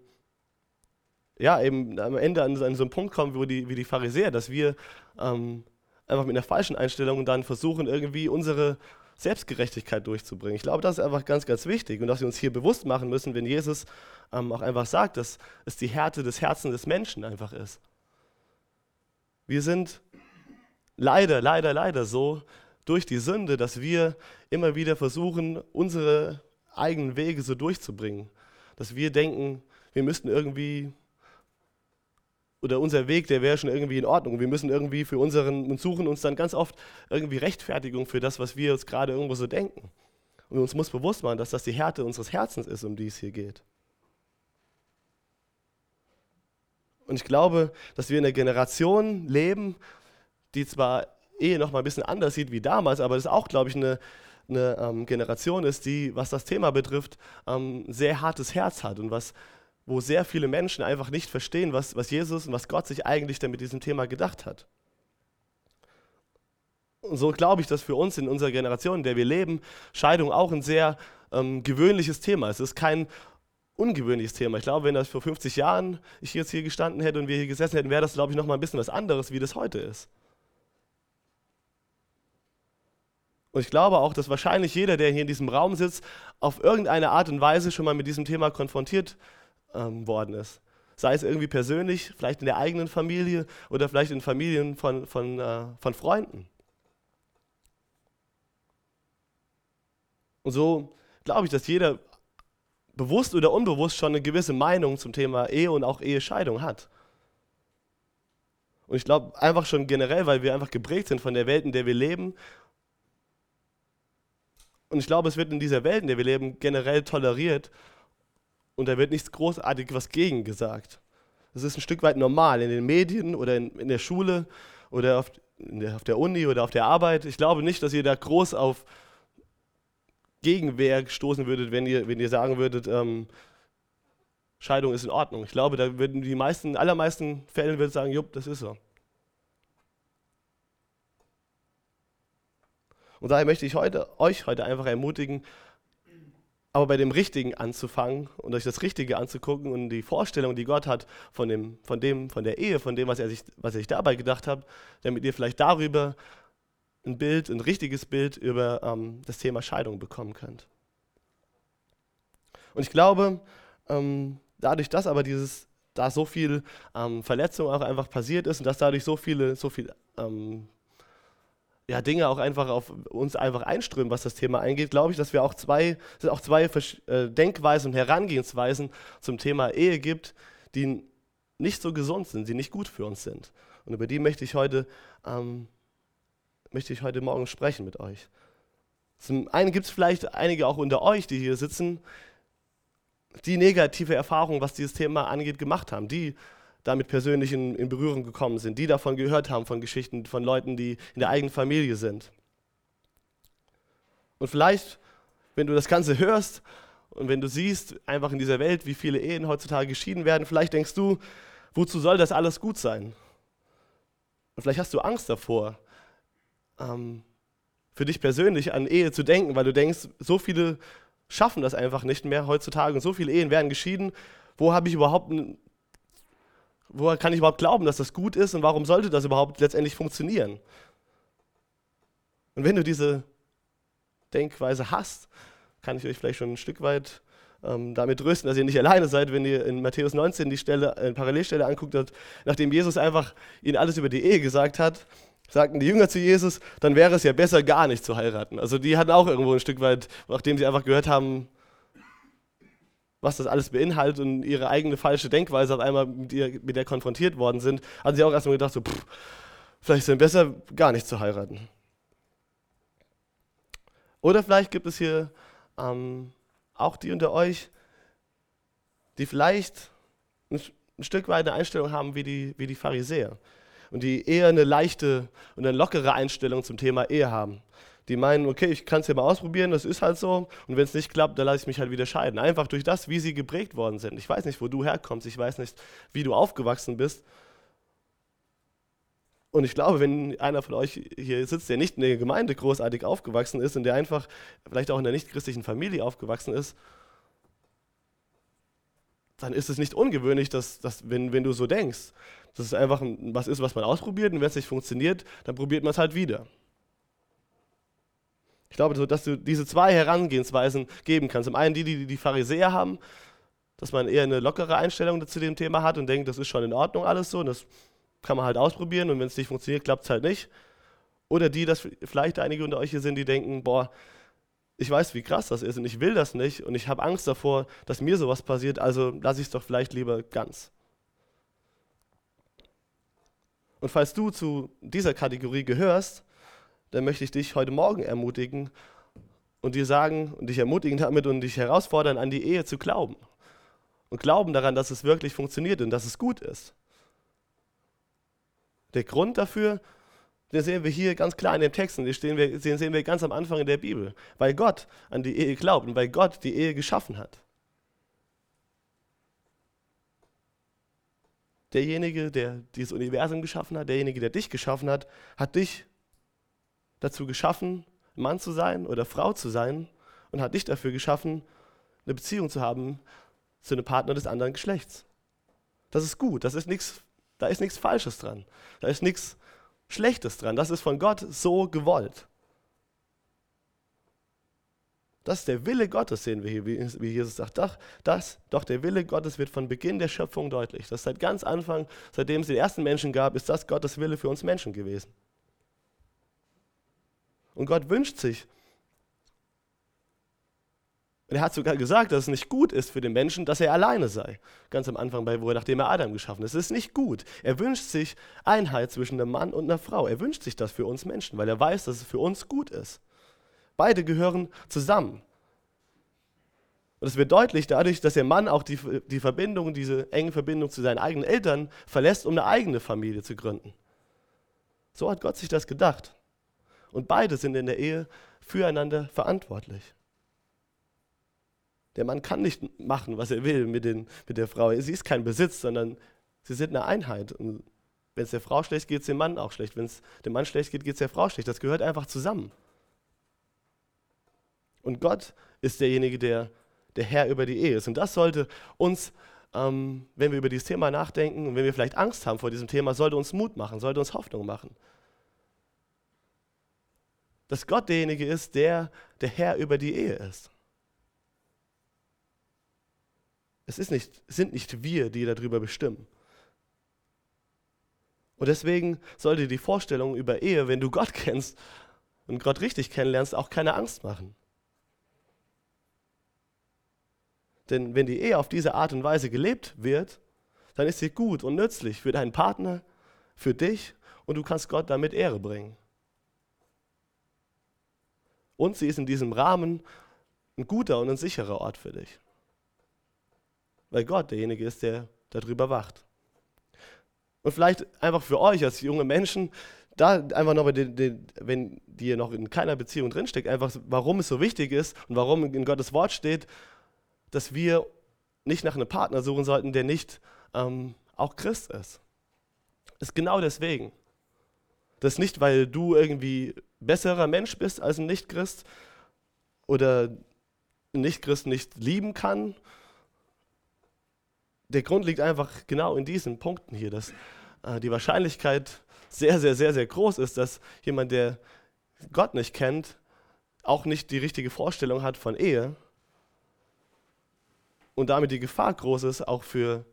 ja, eben am Ende an, so einen Punkt kommen, wo die, wie die Pharisäer, dass wir ähm, einfach mit einer falschen Einstellung dann versuchen, irgendwie unsere, Selbstgerechtigkeit durchzubringen. Ich glaube, das ist einfach ganz, ganz wichtig und dass wir uns hier bewusst machen müssen, wenn Jesus ähm, auch einfach sagt, dass es die Härte des Herzens des Menschen einfach ist. Wir sind leider, leider, leider so durch die Sünde, dass wir immer wieder versuchen, unsere eigenen Wege so durchzubringen. Dass wir denken, wir müssten irgendwie oder unser Weg, der wäre schon irgendwie in Ordnung. Wir müssen irgendwie für unseren und suchen uns dann ganz oft irgendwie Rechtfertigung für das, was wir uns gerade irgendwo so denken. Und uns muss bewusst machen, dass das die Härte unseres Herzens ist, um die es hier geht. Und ich glaube, dass wir in einer Generation leben, die zwar Ehe noch mal ein bisschen anders sieht wie damals, aber das auch, glaube ich, eine, eine ähm, Generation ist, die, was das Thema betrifft, ähm, ein sehr hartes Herz hat und was wo sehr viele Menschen einfach nicht verstehen, was, was Jesus und was Gott sich eigentlich denn mit diesem Thema gedacht hat. Und so glaube ich, dass für uns in unserer Generation, in der wir leben, Scheidung auch ein sehr ähm, gewöhnliches Thema ist. Es ist kein ungewöhnliches Thema. Ich glaube, wenn das vor 50 Jahren ich jetzt hier gestanden hätte und wir hier gesessen hätten, wäre das, glaube ich, noch mal ein bisschen was anderes, wie das heute ist. Und ich glaube auch, dass wahrscheinlich jeder, der hier in diesem Raum sitzt, auf irgendeine Art und Weise schon mal mit diesem Thema konfrontiert ähm, worden ist. Sei es irgendwie persönlich, vielleicht in der eigenen Familie oder vielleicht in Familien von, von, äh, von Freunden. Und so glaube ich, dass jeder bewusst oder unbewusst schon eine gewisse Meinung zum Thema Ehe und auch Ehescheidung hat. Und ich glaube einfach schon generell, weil wir einfach geprägt sind von der Welt, in der wir leben. Und ich glaube, es wird in dieser Welt, in der wir leben, generell toleriert und da wird nichts großartig was gegen gesagt. Es ist ein Stück weit normal in den Medien oder in, in der Schule oder auf der, auf der Uni oder auf der Arbeit. Ich glaube nicht, dass ihr da groß auf Gegenwehr stoßen würdet, wenn ihr, wenn ihr sagen würdet, ähm, Scheidung ist in Ordnung. Ich glaube, da würden die meisten, allermeisten Fälle würden sagen, jupp, das ist so. Und daher möchte ich heute, euch heute einfach ermutigen, aber bei dem Richtigen anzufangen und euch das Richtige anzugucken und die Vorstellung, die Gott hat von dem, von dem, von der Ehe, von dem, was er sich, was er sich dabei gedacht hat, damit ihr vielleicht darüber ein Bild, ein richtiges Bild über ähm, das Thema Scheidung bekommen könnt. Und ich glaube, ähm, dadurch, dass aber dieses, da so viel ähm, Verletzung auch einfach passiert ist und dass dadurch so viele, so viel ähm, ja, Dinge auch einfach auf uns einfach einströmen, was das Thema eingeht, glaube ich, dass wir auch zwei, es auch zwei äh, Denkweisen und Herangehensweisen zum Thema Ehe gibt, die nicht so gesund sind, die nicht gut für uns sind. Und über die möchte ich heute ähm, möchte ich heute Morgen sprechen mit euch. Zum einen gibt es vielleicht einige auch unter euch, die hier sitzen, die negative Erfahrungen, was dieses Thema angeht, gemacht haben, die damit persönlich in, in, Berührung gekommen sind, die davon gehört haben, von Geschichten von Leuten, die in der eigenen Familie sind. Und vielleicht, wenn du das Ganze hörst und wenn du siehst, einfach in dieser Welt, wie viele Ehen heutzutage geschieden werden, vielleicht denkst du, wozu soll das alles gut sein? Und vielleicht hast du Angst davor, ähm, für dich persönlich an Ehe zu denken, weil du denkst, so viele schaffen das einfach nicht mehr heutzutage und so viele Ehen werden geschieden. Wo habe ich überhaupt, woher kann ich überhaupt glauben, dass das gut ist und warum sollte das überhaupt letztendlich funktionieren? Und wenn du diese Denkweise hast, kann ich euch vielleicht schon ein Stück weit ähm, damit trösten, dass ihr nicht alleine seid, wenn ihr in Matthäus 19 die Stelle, äh, Parallelstelle anguckt, nachdem Jesus einfach ihnen alles über die Ehe gesagt hat, sagten die Jünger zu Jesus, dann wäre es ja besser, gar nicht zu heiraten. Also die hatten auch irgendwo ein Stück weit, nachdem sie einfach gehört haben, was das alles beinhaltet und ihre eigene falsche Denkweise auf einmal mit, ihr, mit der konfrontiert worden sind, haben sie auch erstmal gedacht, so, pff, vielleicht ist es besser, gar nicht zu heiraten. Oder vielleicht gibt es hier ähm, auch die unter euch, die vielleicht ein, ein Stück weit eine Einstellung haben wie die, wie die Pharisäer und die eher eine leichte und eine lockere Einstellung zum Thema Ehe haben. Die meinen, okay, ich kann es ja mal ausprobieren, das ist halt so. Und wenn es nicht klappt, dann lasse ich mich halt wieder scheiden. Einfach durch das, wie sie geprägt worden sind. Ich weiß nicht, wo du herkommst, ich weiß nicht, wie du aufgewachsen bist. Und ich glaube, wenn einer von euch hier sitzt, der nicht in der Gemeinde großartig aufgewachsen ist und der einfach vielleicht auch in der nicht-christlichen Familie aufgewachsen ist, dann ist es nicht ungewöhnlich, dass, dass wenn, wenn du so denkst, dass es einfach was ist, was man ausprobiert und wenn es nicht funktioniert, dann probiert man es halt wieder. Ich glaube, dass du diese zwei Herangehensweisen geben kannst. Zum einen die, die die Pharisäer haben, dass man eher eine lockere Einstellung zu dem Thema hat und denkt, das ist schon in Ordnung alles so und das kann man halt ausprobieren und wenn es nicht funktioniert, klappt es halt nicht. Oder die, dass vielleicht einige unter euch hier sind, die denken, boah, ich weiß, wie krass das ist und ich will das nicht und ich habe Angst davor, dass mir sowas passiert, also lasse ich es doch vielleicht lieber ganz. Und falls du zu dieser Kategorie gehörst, dann möchte ich dich heute Morgen ermutigen und dir sagen und dich ermutigen damit und dich herausfordern, an die Ehe zu glauben. Und glauben daran, dass es wirklich funktioniert und dass es gut ist. Der Grund dafür, den sehen wir hier ganz klar in dem Text und den sehen wir ganz am Anfang in der Bibel. Weil Gott an die Ehe glaubt und weil Gott die Ehe geschaffen hat. derjenige, der dieses Universum geschaffen hat, derjenige, der dich geschaffen hat, hat dich dazu geschaffen, Mann zu sein oder Frau zu sein und hat dich dafür geschaffen, eine Beziehung zu haben zu einem Partner des anderen Geschlechts. Das ist gut, das ist nichts, da ist nichts Falsches dran, da ist nichts Schlechtes dran, das ist von Gott so gewollt. Das ist der Wille Gottes, sehen wir hier, wie Jesus sagt. Doch, das, doch der Wille Gottes wird von Beginn der Schöpfung deutlich. Das seit ganz Anfang, seitdem es den ersten Menschen gab, ist das Gottes Wille für uns Menschen gewesen. Und Gott wünscht sich, und er hat sogar gesagt, dass es nicht gut ist für den Menschen, dass er alleine sei. Ganz am Anfang, bei, wo er, nachdem er Adam geschaffen hat. Es ist nicht gut. Er wünscht sich Einheit zwischen einem Mann und einer Frau. Er wünscht sich das für uns Menschen, weil er weiß, dass es für uns gut ist. Beide gehören zusammen. Und es wird deutlich dadurch, dass der Mann auch die, die Verbindung, diese enge Verbindung zu seinen eigenen Eltern verlässt, um eine eigene Familie zu gründen. So hat Gott sich das gedacht. Und beide sind in der Ehe füreinander verantwortlich. Der Mann kann nicht machen, was er will mit, den, mit der Frau. Sie ist kein Besitz, sondern sie sind eine Einheit. Und wenn es der Frau schlecht geht, geht es dem Mann auch schlecht. Wenn es dem Mann schlecht geht, geht es der Frau schlecht. Das gehört einfach zusammen. Und Gott ist derjenige, der der Herr über die Ehe ist. Und das sollte uns, ähm, wenn wir über dieses Thema nachdenken und wenn wir vielleicht Angst haben vor diesem Thema, sollte uns Mut machen, sollte uns Hoffnung machen. Dass Gott derjenige ist, der der Herr über die Ehe ist. Es ist nicht, sind nicht wir, die darüber bestimmen. Und deswegen sollte die Vorstellung über Ehe, wenn du Gott kennst und Gott richtig kennenlernst, auch keine Angst machen. Denn wenn die Ehe auf diese Art und Weise gelebt wird, dann ist sie gut und nützlich für deinen Partner, für dich und du kannst Gott damit Ehre bringen. Und sie ist in diesem Rahmen ein guter und ein sicherer Ort für dich weil Gott derjenige ist, der darüber wacht. Und vielleicht einfach für euch als junge Menschen, da einfach nochmal, wenn ihr noch in keiner Beziehung drinsteckt, einfach warum es so wichtig ist und warum in Gottes Wort steht, dass wir nicht nach einem Partner suchen sollten, der nicht ähm, auch Christ ist. Ist genau deswegen. Das ist nicht, weil du irgendwie besserer Mensch bist als ein Nicht-Christ oder ein Nicht-Christ nicht lieben kann der Grund liegt einfach genau in diesen Punkten hier, dass äh, die Wahrscheinlichkeit sehr, sehr, sehr, sehr groß ist, dass jemand, der Gott nicht kennt, auch nicht die richtige Vorstellung hat von Ehe und damit die Gefahr groß ist, auch für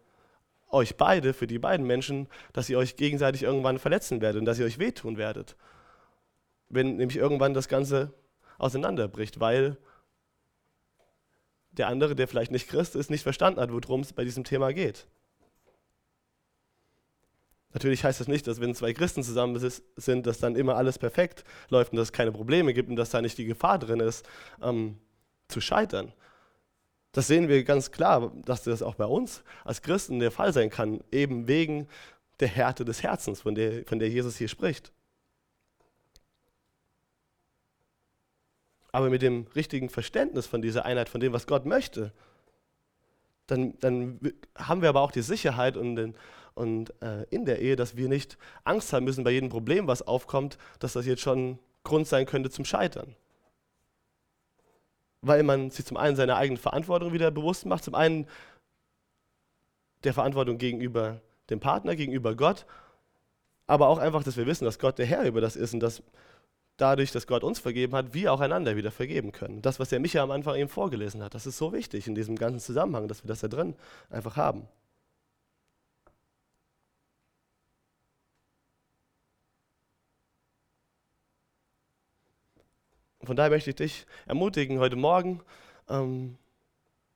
euch beide, für die beiden Menschen, dass ihr euch gegenseitig irgendwann verletzen werdet und dass ihr euch wehtun werdet. Wenn nämlich irgendwann das Ganze auseinanderbricht, weil der andere, der vielleicht nicht Christ ist, nicht verstanden hat, worum es bei diesem Thema geht. Natürlich heißt das nicht, dass wenn zwei Christen zusammen sind, dass dann immer alles perfekt läuft und dass es keine Probleme gibt und dass da nicht die Gefahr drin ist, ähm, zu scheitern. Das sehen wir ganz klar, dass das auch bei uns als Christen der Fall sein kann, eben wegen der Härte des Herzens, von der, von der Jesus hier spricht. Aber mit dem richtigen Verständnis von dieser Einheit, von dem, was Gott möchte, dann, dann haben wir aber auch die Sicherheit und, den, und äh, in der Ehe, dass wir nicht Angst haben müssen bei jedem Problem, was aufkommt, dass das jetzt schon Grund sein könnte zum Scheitern. Weil man sich zum einen seiner eigenen Verantwortung wieder bewusst macht, zum einen der Verantwortung gegenüber dem Partner, gegenüber Gott, aber auch einfach, dass wir wissen, dass Gott der Herr über das ist und dass dadurch, dass Gott uns vergeben hat, wir auch einander wieder vergeben können. Das, was der Micha am Anfang eben vorgelesen hat, das ist so wichtig in diesem ganzen Zusammenhang, dass wir das da drin einfach haben. Von daher möchte ich dich ermutigen, heute Morgen, ähm,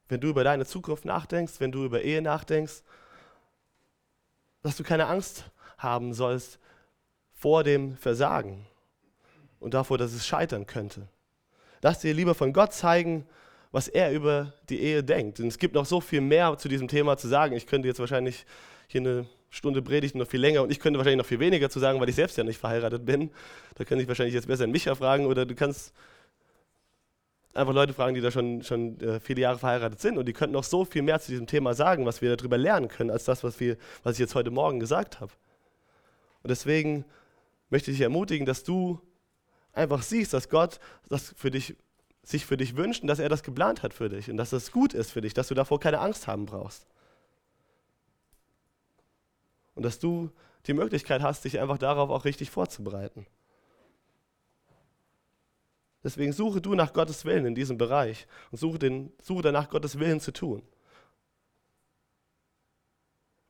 wenn du über deine Zukunft nachdenkst, wenn du über Ehe nachdenkst, dass du keine Angst haben sollst vor dem Versagen und davor, dass es scheitern könnte. Lass dir lieber von Gott zeigen, was er über die Ehe denkt. Und es gibt noch so viel mehr zu diesem Thema zu sagen. Ich könnte jetzt wahrscheinlich hier eine Stunde predigen, noch viel länger und ich könnte wahrscheinlich noch viel weniger zu sagen, weil ich selbst ja nicht verheiratet bin. Da könnte ich wahrscheinlich jetzt besser in Micha fragen oder du kannst einfach Leute fragen, die da schon, schon äh, viele Jahre verheiratet sind und die könnten noch so viel mehr zu diesem Thema sagen, was wir darüber lernen können, als das, was, wir, was ich jetzt heute Morgen gesagt habe. Und deswegen möchte ich dich ermutigen, dass du einfach siehst, dass Gott das für dich, sich für dich wünscht und dass er das geplant hat für dich und dass das gut ist für dich, dass du davor keine Angst haben brauchst. Und dass du die Möglichkeit hast, dich einfach darauf auch richtig vorzubereiten. Deswegen suche du nach Gottes Willen in diesem Bereich und suche, den, suche danach, Gottes Willen zu tun.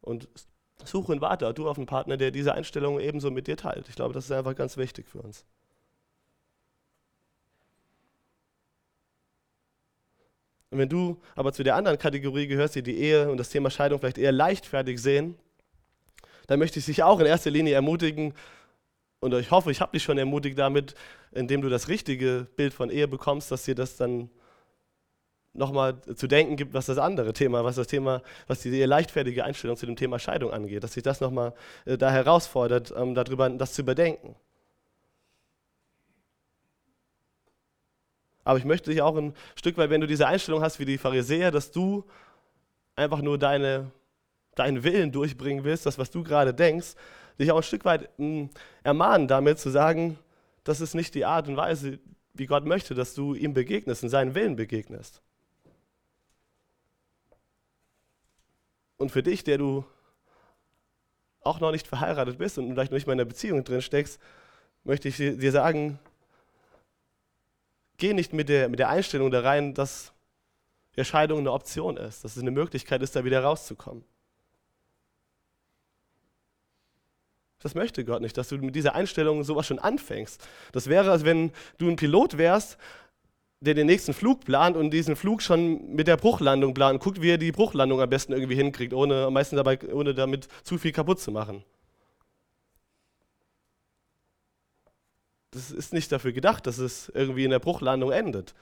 Und suche und warte du auf einen Partner, der diese Einstellung ebenso mit dir teilt. Ich glaube, das ist einfach ganz wichtig für uns. Und wenn du aber zu der anderen Kategorie gehörst, die die Ehe und das Thema Scheidung vielleicht eher leichtfertig sehen, dann möchte ich dich auch in erster Linie ermutigen, und ich hoffe, ich habe dich schon ermutigt damit, indem du das richtige Bild von Ehe bekommst, dass dir das dann nochmal zu denken gibt, was das andere Thema, was das Thema, was die leichtfertige Einstellung zu dem Thema Scheidung angeht, dass sich das nochmal äh, da herausfordert, ähm, darüber das zu überdenken. Aber ich möchte dich auch ein Stück weit, wenn du diese Einstellung hast wie die Pharisäer, dass du einfach nur deine, deinen Willen durchbringen willst, das, was du gerade denkst, dich auch ein Stück weit mh, hm, ermahnen damit zu sagen, das ist nicht die Art und Weise, wie Gott möchte, dass du ihm begegnest und seinen Willen begegnest. Und für dich, der du auch noch nicht verheiratet bist und vielleicht noch nicht mal in einer Beziehung drin steckst, möchte ich dir sagen, geh nicht mit der, mit der Einstellung da rein, dass der Scheidung eine Option ist, dass es eine Möglichkeit ist, da wieder rauszukommen. Das möchte Gott nicht, dass du mit dieser Einstellung sowas schon anfängst. Das wäre, als wenn du ein Pilot wärst, der den nächsten Flug plant und diesen Flug schon mit der Bruchlandung plant guckt, wie er die Bruchlandung am besten irgendwie hinkriegt, ohne meistens dabei, ohne damit zu viel kaputt zu machen. Das ist nicht dafür gedacht, dass es irgendwie in der Bruchlandung endet.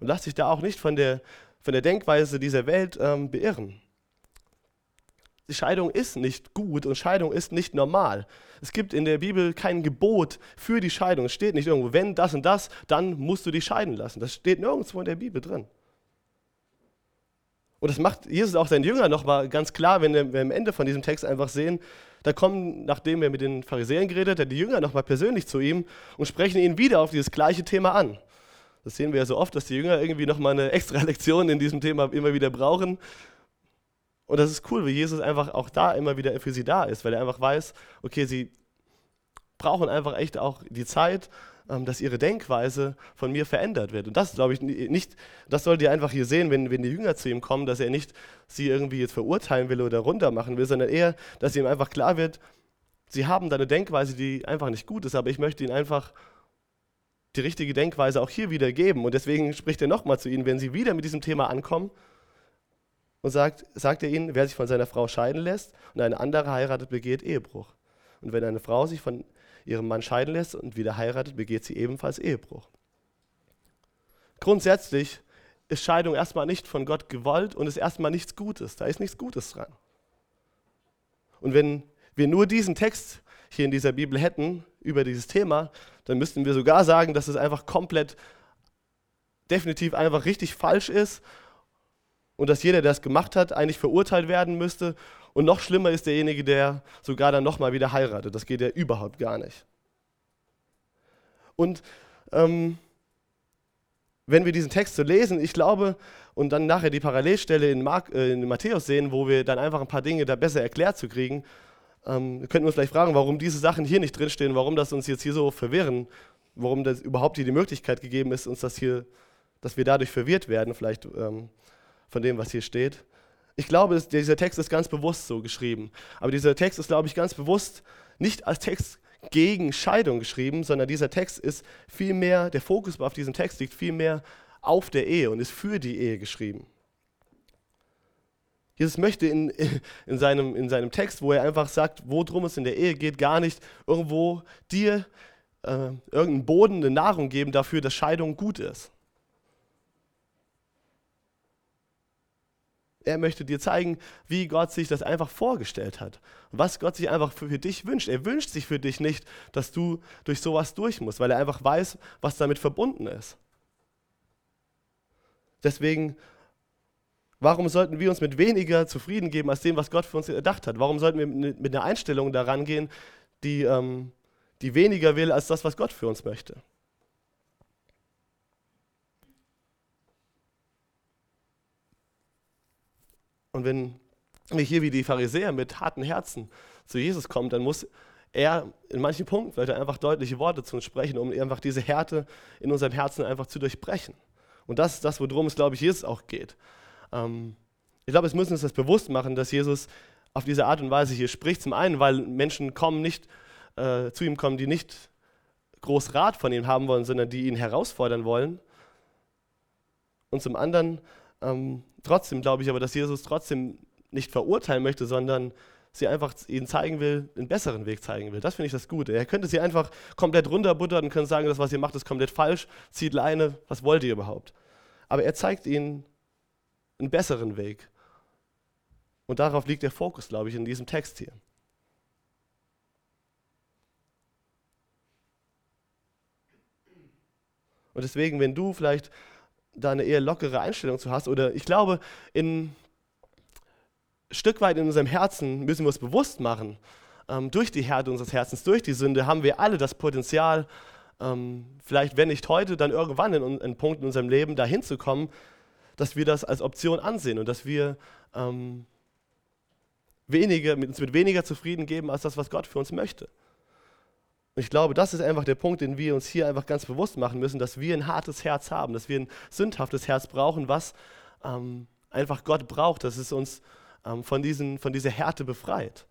Und lass dich da auch nicht von der, von der Denkweise dieser Welt ähm, beirren. Die Scheidung ist nicht gut und Scheidung ist nicht normal. Es gibt in der Bibel kein Gebot für die Scheidung. Es steht nicht irgendwo, wenn das und das, dann musst du dich scheiden lassen. Das steht nirgendwo in der Bibel drin. Und das macht Jesus auch seinen Jüngern nochmal ganz klar, wenn wir am Ende von diesem Text einfach sehen, da kommen, nachdem er mit den Pharisäern geredet hat, die Jünger nochmal persönlich zu ihm und sprechen ihn wieder auf dieses gleiche Thema an. Das sehen wir ja so oft, dass die Jünger irgendwie nochmal eine extra Lektion in diesem Thema immer wieder brauchen. Und das ist cool, wie Jesus einfach auch da immer wieder für sie da ist, weil er einfach weiß, okay, sie brauchen einfach echt auch die Zeit, dass ihre Denkweise von mir verändert wird. Und das glaube ich nicht, das sollt ihr einfach hier sehen, wenn, wenn die Jünger zu ihm kommen, dass er nicht sie irgendwie jetzt verurteilen will oder runtermachen will, sondern eher, dass ihm einfach klar wird, sie haben da eine Denkweise, die einfach nicht gut ist, aber ich möchte ihnen einfach die richtige Denkweise auch hier wieder geben. Und deswegen spricht er nochmal zu ihnen, wenn sie wieder mit diesem Thema ankommen und sagt, sagt er ihnen, wer sich von seiner Frau scheiden lässt und eine andere heiratet, begeht Ehebruch. Und wenn eine Frau sich von ihrem Mann scheiden lässt und wieder heiratet, begeht sie ebenfalls Ehebruch. Grundsätzlich ist Scheidung erstmal nicht von Gott gewollt und ist erstmal nichts Gutes. Da ist nichts Gutes dran. Und wenn wir nur diesen Text hier in dieser Bibel hätten über dieses Thema, dann müssten wir sogar sagen, dass es einfach komplett, definitiv einfach richtig falsch ist und dass jeder, der es gemacht hat, eigentlich verurteilt werden müsste. Und noch schlimmer ist derjenige, der sogar dann nochmal wieder heiratet. Das geht ja überhaupt gar nicht. Und ähm, wenn wir diesen Text so lesen, ich glaube, und dann nachher die Parallelstelle in, Mark, äh, in Matthäus sehen, wo wir dann einfach ein paar Dinge da besser erklärt zu kriegen, ähm, könnten wir uns vielleicht fragen, warum diese Sachen hier nicht drinstehen, warum das uns jetzt hier so verwirren, warum das überhaupt hier die Möglichkeit gegeben ist, uns das hier, dass wir dadurch verwirrt werden, vielleicht ähm, von dem, was hier steht. Ich glaube, dieser Text ist ganz bewusst so geschrieben. Aber dieser Text ist, glaube ich, ganz bewusst nicht als Text gegen Scheidung geschrieben, sondern dieser Text ist vielmehr, der Fokus auf diesem Text liegt vielmehr auf der Ehe und ist für die Ehe geschrieben. Jesus möchte in, in, seinem, in seinem Text, wo er einfach sagt, worum es in der Ehe geht, gar nicht irgendwo dir äh, irgendeinen Boden, eine Nahrung geben dafür, dass Scheidung gut ist. Er möchte dir zeigen, wie Gott sich das einfach vorgestellt hat. Was Gott sich einfach für dich wünscht. Er wünscht sich für dich nicht, dass du durch sowas durch musst, weil er einfach weiß, was damit verbunden ist. Deswegen, warum sollten wir uns mit weniger zufrieden geben als dem, was Gott für uns erdacht hat? Warum sollten wir mit einer Einstellung daran gehen, die, ähm, die weniger will als das, was Gott für uns möchte? Und wenn wir hier wie die Pharisäer mit harten Herzen zu Jesus kommen, dann muss er in manchen Punkten vielleicht einfach deutliche Worte zu uns sprechen, um einfach diese Härte in unserem Herzen einfach zu durchbrechen. Und das ist das, worum es, glaube ich, Jesus auch geht. Ähm, ich glaube, es müssen uns das bewusst machen, dass Jesus auf diese Art und Weise hier spricht. Zum einen, weil Menschen kommen nicht äh, zu ihm kommen, die nicht groß Rat von ihm haben wollen, sondern die ihn herausfordern wollen. Und zum anderen, ähm, trotzdem glaube ich aber, dass Jesus trotzdem nicht verurteilen möchte, sondern sie einfach ihnen zeigen will, einen besseren Weg zeigen will. Das finde ich das Gute. Er könnte sie einfach komplett runterbuttern und können sagen, das, was ihr macht, ist komplett falsch, zieht Leine, was wollt ihr überhaupt? Aber er zeigt ihnen einen besseren Weg. Und darauf liegt der Fokus, glaube ich, in diesem Text hier. Und deswegen, wenn du vielleicht da eine eher lockere Einstellung zu hast, oder ich glaube, in Stück weit in unserem Herzen müssen wir uns bewusst machen, ähm, durch die Härte unseres Herzens, durch die Sünde, haben wir alle das Potenzial, ähm, vielleicht wenn nicht heute, dann irgendwann in, in Punkt in unserem Leben dahin zu kommen, dass wir das als Option ansehen und dass wir ähm, weniger, mit uns mit weniger zufrieden geben als das, was Gott für uns möchte. Und ich glaube, das ist einfach der Punkt, den wir uns hier einfach ganz bewusst machen müssen, dass wir ein hartes Herz haben, dass wir ein sündhaftes Herz brauchen, was ähm, einfach Gott braucht, dass es uns ähm, von, diesen, von dieser Härte befreit.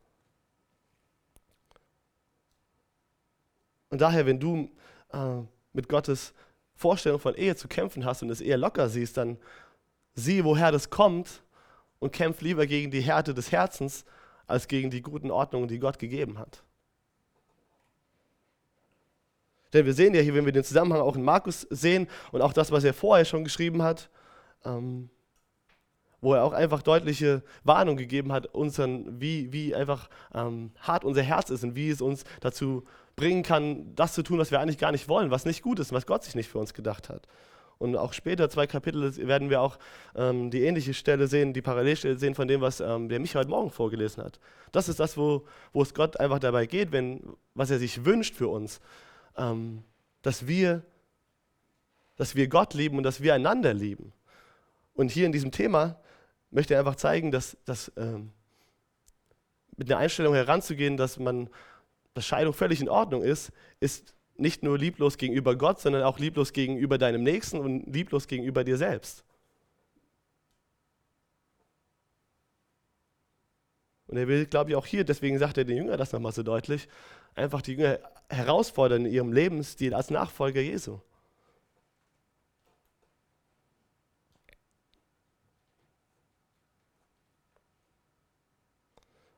Und daher, wenn du äh, mit Gottes Vorstellung von Ehe zu kämpfen hast und es eher locker siehst, dann sieh, woher das kommt und kämpf lieber gegen die Härte des Herzens als gegen die guten Ordnungen, die Gott gegeben hat. Denn wir sehen ja hier, wenn wir den Zusammenhang auch in Markus sehen und auch das, was er vorher schon geschrieben hat, ähm, wo er auch einfach deutliche Warnung gegeben hat, unseren, wie, wie einfach ähm, hart unser Herz ist und wie es uns dazu bringen kann, das zu tun, was wir eigentlich gar nicht wollen, was nicht gut ist was Gott sich nicht für uns gedacht hat. Und auch später, zwei Kapitel, werden wir auch ähm, die ähnliche Stelle sehen, die Parallelstelle sehen von dem, was ähm, der mich heute Morgen vorgelesen hat. Das ist das, wo, wo es Gott einfach dabei geht, wenn, was er sich wünscht für uns, ähm, dass, wir, dass wir Gott lieben und dass wir einander lieben. Und hier in diesem Thema möchte einfach zeigen, dass, dass ähm, mit einer Einstellung heranzugehen, dass man, dass Scheidung völlig in Ordnung ist, ist nicht nur lieblos gegenüber Gott, sondern auch lieblos gegenüber deinem Nächsten und lieblos gegenüber dir selbst. Und er will, glaube ich, auch hier, deswegen sagt er den Jünger das nochmal so deutlich, einfach die Jünger herausfordern in ihrem Lebensstil als Nachfolger Jesu.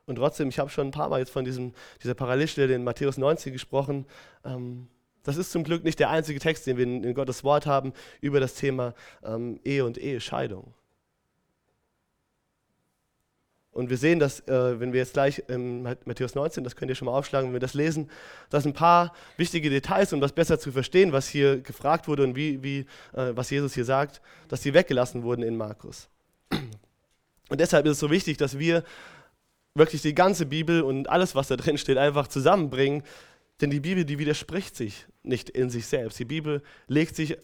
Und trotzdem, ich habe schon ein paar Mal jetzt von diesem, dieser Parallelstelle in Matthäus 19 gesprochen. Ähm, das ist zum Glück nicht der einzige Text, den wir in, in Gottes Wort haben über das Thema ähm, Ehe und Ehescheidung. Und wir sehen, dass, äh, wenn wir jetzt gleich in Matthäus 19, das könnt ihr schon mal aufschlagen, wenn wir das lesen, dass ein paar wichtige Details, um das besser zu verstehen, was hier gefragt wurde und wie, wie äh, was Jesus hier sagt, dass sie weggelassen wurden in Markus. Und deshalb ist es so wichtig, dass wir wirklich die ganze Bibel und alles, was da drin steht, einfach zusammenbringen. Denn die Bibel, die widerspricht sich nicht in sich selbst. Die Bibel legt sich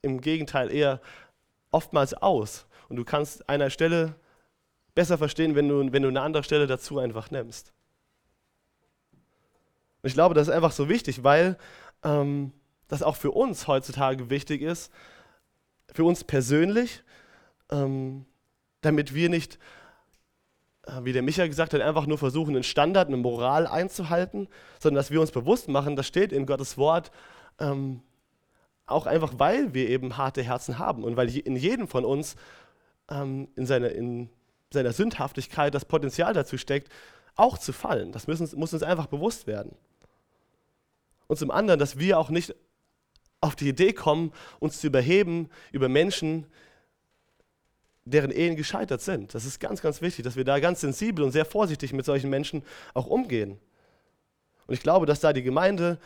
im Gegenteil eher oftmals aus. Und du kannst einer Stelle besser verstehen, wenn du, wenn du eine andere Stelle dazu einfach nimmst. Und ich glaube, das ist einfach so wichtig, weil ähm, das auch für uns heutzutage wichtig ist, für uns persönlich, ähm, damit wir nicht äh, wie der Michael gesagt hat, einfach nur versuchen, einen Standard, eine Moral einzuhalten, sondern dass wir uns bewusst machen, das steht in Gottes Wort, ähm, auch einfach, weil wir eben harte Herzen haben und weil in jedem von uns ähm, in, seiner, in seiner Sündhaftigkeit das Potenzial dazu steckt, auch zu fallen. Das müssen, muss uns einfach bewusst werden. Und zum anderen, dass wir auch nicht auf die Idee kommen, uns zu überheben über Menschen, deren Ehen gescheitert sind. Das ist ganz, ganz wichtig, dass wir da ganz sensibel und sehr vorsichtig mit solchen Menschen auch umgehen. Und ich glaube, dass da die Gemeinde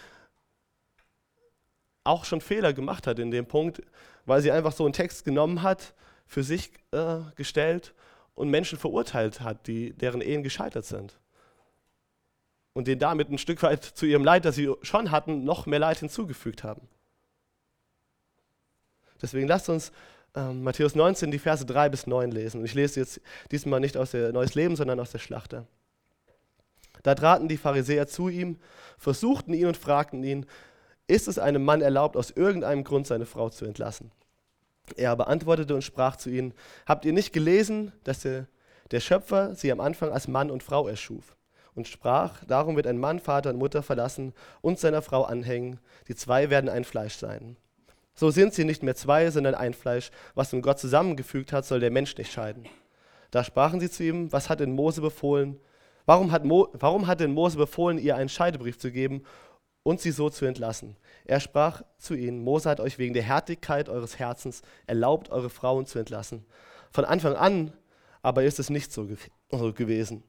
auch schon Fehler gemacht hat in dem Punkt, weil sie einfach so einen Text genommen hat, für sich äh, gestellt und Menschen verurteilt hat, die, deren Ehen gescheitert sind. Und denen damit ein Stück weit zu ihrem Leid, das sie schon hatten, noch mehr Leid hinzugefügt haben. Deswegen lasst uns ähm, Matthäus 19, die Verse 3 bis 9 lesen. Und ich lese jetzt diesmal nicht aus der Neues Leben, sondern aus der Schlachter. Da traten die Pharisäer zu ihm, versuchten ihn und fragten ihn, ist es einem Mann erlaubt, aus irgendeinem Grund seine Frau zu entlassen? Er aber antwortete und sprach zu ihnen, habt ihr nicht gelesen, dass der, der Schöpfer sie am Anfang als Mann und Frau erschuf? Und sprach, darum wird ein Mann Vater und Mutter verlassen und seiner Frau anhängen, die zwei werden ein Fleisch sein. So sind sie nicht mehr zwei, sondern ein Fleisch. Was nun Gott zusammengefügt hat, soll der Mensch nicht scheiden. Da sprachen sie zu ihm, was hat denn Mose befohlen? Warum hat, Mo, warum hat denn Mose befohlen, ihr einen Scheidebrief zu geben und sie so zu entlassen? Er sprach zu ihnen, Mose hat euch wegen der Härtigkeit eures Herzens erlaubt, eure Frauen zu entlassen. Von Anfang an aber ist es nicht so, ge so gewesen.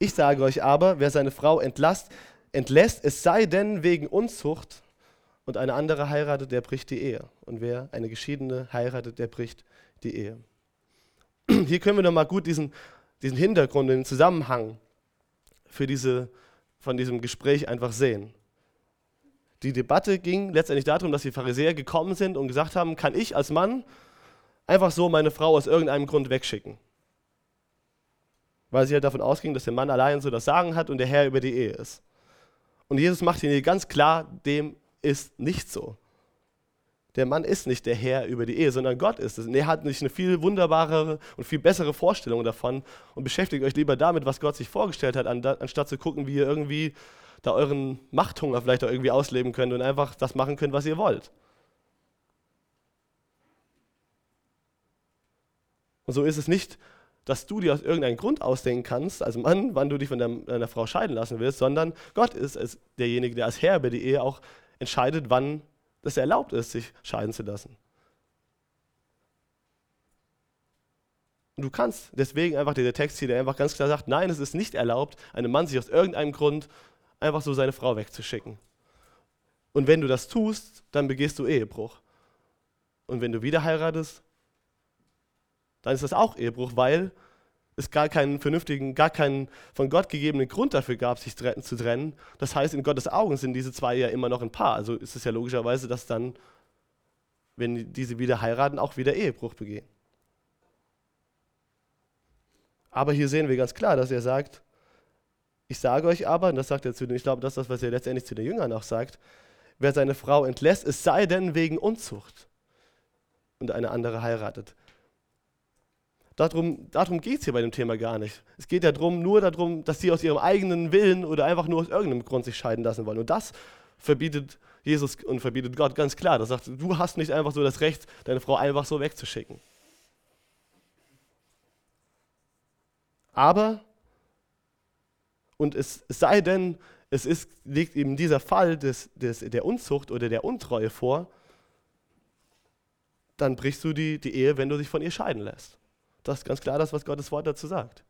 Ich sage euch aber, wer seine Frau entlasst, entlässt, es sei denn wegen Unzucht, und eine andere heiratet, der bricht die Ehe. Und wer eine geschiedene heiratet, der bricht die Ehe. Hier können wir nochmal gut diesen, diesen Hintergrund, den Zusammenhang für diese, von diesem Gespräch einfach sehen. Die Debatte ging letztendlich darum, dass die Pharisäer gekommen sind und gesagt haben, kann ich als Mann einfach so meine Frau aus irgendeinem Grund wegschicken? Weil sie halt davon ausging, dass der Mann allein so das Sagen hat und der Herr über die Ehe ist. Und Jesus macht ihnen ganz klar, dem ist nicht so. Der Mann ist nicht der Herr über die Ehe, sondern Gott ist es. Und er hat nicht eine viel wunderbarere und viel bessere Vorstellung davon und beschäftigt euch lieber damit, was Gott sich vorgestellt hat, anstatt zu gucken, wie ihr irgendwie da euren Machthunger vielleicht auch irgendwie ausleben könnt und einfach das machen könnt, was ihr wollt. Und so ist es nicht, dass du dir aus irgendeinem Grund ausdenken kannst, als Mann, wann du dich von deiner Frau scheiden lassen willst, sondern Gott ist es derjenige, der als Herr über die Ehe auch entscheidet, wann es erlaubt ist, sich scheiden zu lassen. Und du kannst deswegen einfach, der Text hier, der einfach ganz klar sagt, nein, es ist nicht erlaubt, einem Mann sich aus irgendeinem Grund einfach so seine Frau wegzuschicken. Und wenn du das tust, dann begehst du Ehebruch. Und wenn du wieder heiratest, dann ist das auch Ehebruch, weil es gar keinen vernünftigen, gar keinen von Gott gegebenen Grund dafür gab, sich zu trennen. Das heißt, in Gottes Augen sind diese zwei ja immer noch ein Paar. Also ist es ja logischerweise, dass dann, wenn diese wieder heiraten, auch wieder Ehebruch begehen. Aber hier sehen wir ganz klar, dass er sagt, ich sage euch aber, und das sagt er zu den, ich glaube, das ist das, was er letztendlich zu den Jüngern auch sagt, wer seine Frau entlässt, es sei denn wegen Unzucht und eine andere heiratet. Darum, darum geht es hier bei dem Thema gar nicht. Es geht ja drum, nur darum, dass sie aus ihrem eigenen Willen oder einfach nur aus irgendeinem Grund sich scheiden lassen wollen. Und das verbietet Jesus und verbietet Gott ganz klar. Das sagt, du hast nicht einfach so das Recht, deine Frau einfach so wegzuschicken. Aber, und es, sei denn, es ist, liegt eben dieser Fall des, des, der Unzucht oder der Untreue vor, dann brichst du die, die Ehe, wenn du dich von ihr scheiden lässt. Das ist ganz klar das, was Gottes Wort dazu sagt.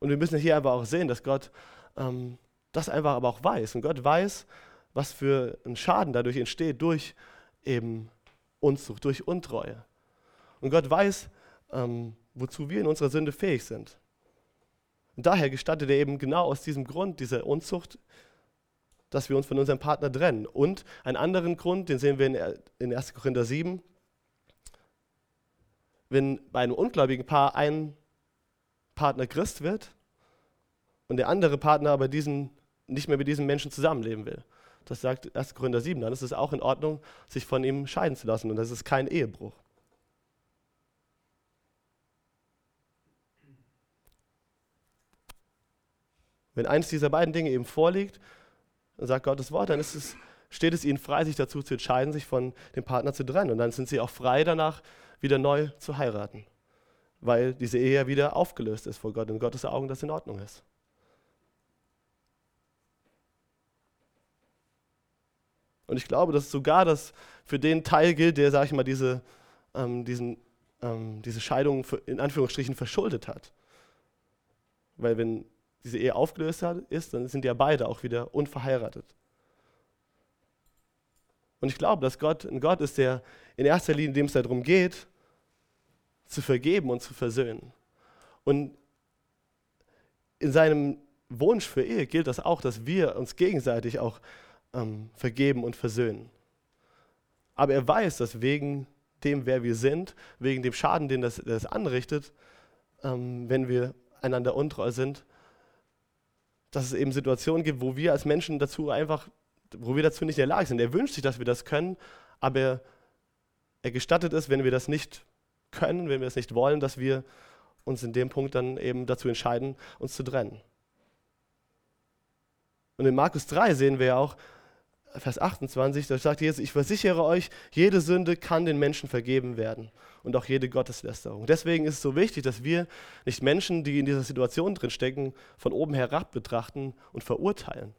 Und wir müssen hier aber auch sehen, dass Gott ähm, das einfach aber auch weiß. Und Gott weiß, was für ein Schaden dadurch entsteht durch eben Unzucht, durch Untreue. Und Gott weiß, ähm, wozu wir in unserer Sünde fähig sind. Und daher gestattet er eben genau aus diesem Grund, dieser Unzucht, dass wir uns von unserem Partner trennen. Und einen anderen Grund, den sehen wir in, 1. Korinther 7, wenn bei einem ungläubigen Paar ein Partner Christ wird und der andere Partner aber diesen, nicht mehr mit diesem Menschen zusammenleben will. Das sagt 1. Korinther 7, dann ist es auch in Ordnung, sich von ihm scheiden zu lassen und das ist kein Ehebruch. Wenn eines dieser beiden Dinge eben vorliegt, dann sagt Gottes Wort, dann es, steht es ihnen frei, sich dazu zu entscheiden, sich von dem Partner zu trennen. Und dann sind sie auch frei danach, wieder neu zu heiraten. Weil diese Ehe ja wieder aufgelöst ist vor Gott in Gottes Augen das in Ordnung ist. Und ich glaube, dass sogar das für den Teil gilt, der, sage ich mal, diese, ähm, diesen, ähm, diese Scheidung in Anführungsstrichen verschuldet hat. Weil wenn diese Ehe aufgelöst hat, ist, dann sind ja beide auch wieder unverheiratet. Und ich glaube, dass Gott ein Gott ist, der in erster Linie, dem es darum geht, zu vergeben und zu versöhnen. Und in seinem Wunsch für Ehe gilt das auch, dass wir uns gegenseitig auch ähm, vergeben und versöhnen. Aber er weiß, dass wegen dem, wer wir sind, wegen dem Schaden, den das, das anrichtet, ähm, wenn wir einander untreu sind, dass es eben Situationen gibt, wo wir als Menschen dazu einfach, wo wir dazu nicht in der Lage sind. Er wünscht sich, dass wir das können, aber er, er gestattet es, wenn wir das nicht können, wenn wir es nicht wollen, dass wir uns in dem Punkt dann eben dazu entscheiden, uns zu trennen. Und in Markus 3 sehen wir ja auch, Vers 28, da sagt Jesus, ich versichere euch, jede Sünde kann den Menschen vergeben werden und auch jede Gotteslästerung. Deswegen ist es so wichtig, dass wir nicht Menschen, die in dieser Situation drin stecken, von oben herab betrachten und verurteilen.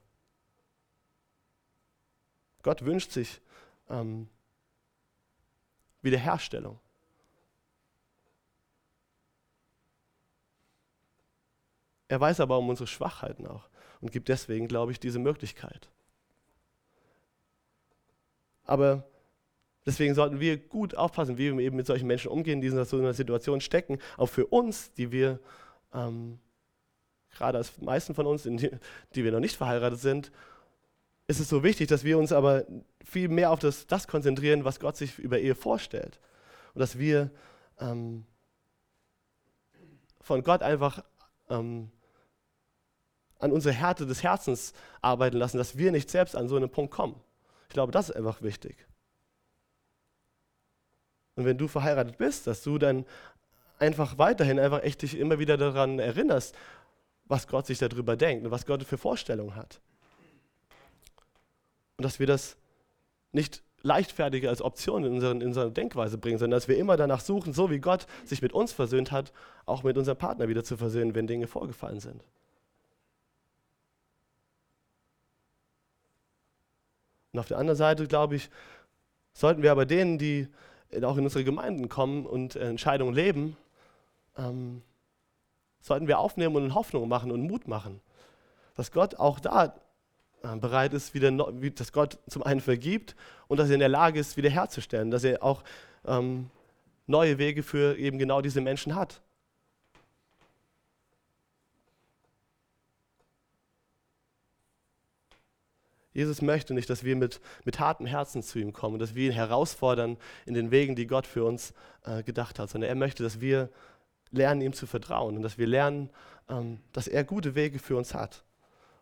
Gott wünscht sich ähm, Wiederherstellung. Er weiß aber um unsere Schwachheiten auch und gibt deswegen, glaube ich, diese Möglichkeit. Aber deswegen sollten wir gut aufpassen, wie wir eben mit solchen Menschen umgehen, die in so einer Situation stecken. Auch für uns, die wir, ähm, gerade als meisten von uns, die, die wir noch nicht verheiratet sind, ist es so wichtig, dass wir uns aber viel mehr auf das, das konzentrieren, was Gott sich über Ehe vorstellt. Und dass wir ähm, von Gott einfach ähm, an unsere Härte des Herzens arbeiten lassen, dass wir nicht selbst an so einen Punkt kommen. Ich glaube, das ist einfach wichtig. Und wenn du verheiratet bist, dass du dann einfach weiterhin einfach echt dich immer wieder daran erinnerst, was Gott sich darüber denkt und was Gott für Vorstellungen hat. Und dass wir das nicht leichtfertig als Option in, unseren, in unsere Denkweise bringen, sondern dass wir immer danach suchen, so wie Gott sich mit uns versöhnt hat, auch mit unserem Partner wieder zu versöhnen, wenn Dinge vorgefallen sind. Und auf der anderen Seite, glaube ich, sollten wir aber denen, die auch in unsere Gemeinden kommen und Entscheidungen leben, ähm, sollten wir aufnehmen und Hoffnung machen und Mut machen. Dass Gott auch da äh, bereit ist, wieder, dass Gott zum einen vergibt und dass er in der Lage ist, wiederherzustellen, dass er auch ähm, neue Wege für eben genau diese Menschen hat. Jesus möchte nicht, dass wir mit, mit hartem Herzen zu ihm kommen, dass wir ihn herausfordern in den Wegen, die Gott für uns äh, gedacht hat, sondern er möchte, dass wir lernen, ihm zu vertrauen und dass wir lernen, ähm, dass er gute Wege für uns hat.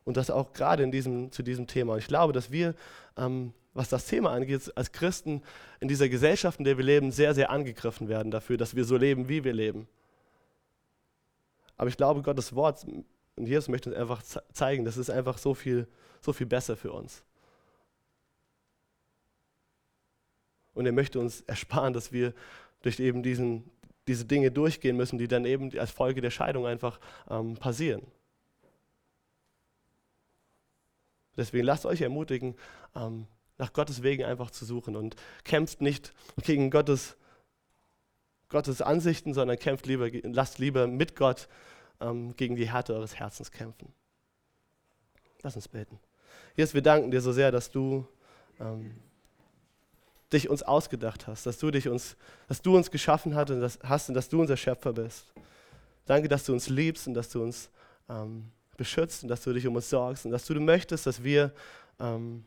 Und das auch gerade in diesem, zu diesem Thema. Und ich glaube, dass wir, ähm, was das Thema angeht, als Christen in dieser Gesellschaft, in der wir leben, sehr, sehr angegriffen werden dafür, dass wir so leben, wie wir leben. Aber ich glaube, Gottes Wort, und Jesus möchte uns einfach zeigen, das ist einfach so viel so viel besser für uns. Und er möchte uns ersparen, dass wir durch eben diesen, diese Dinge durchgehen müssen, die dann eben als Folge der Scheidung einfach ähm, passieren. Deswegen lasst euch ermutigen, ähm, nach Gottes Wegen einfach zu suchen und kämpft nicht gegen Gottes, Gottes Ansichten, sondern kämpft lieber, lasst lieber mit Gott ähm, gegen die Härte eures Herzens kämpfen. Lass uns beten. Jesus, wir danken dir so sehr, dass du ähm, dich uns ausgedacht hast, dass du, dich uns, dass du uns geschaffen hast und, dass, hast und dass du unser Schöpfer bist. Danke, dass du uns liebst und dass du uns ähm, beschützt und dass du dich um uns sorgst und dass du möchtest, dass wir ähm,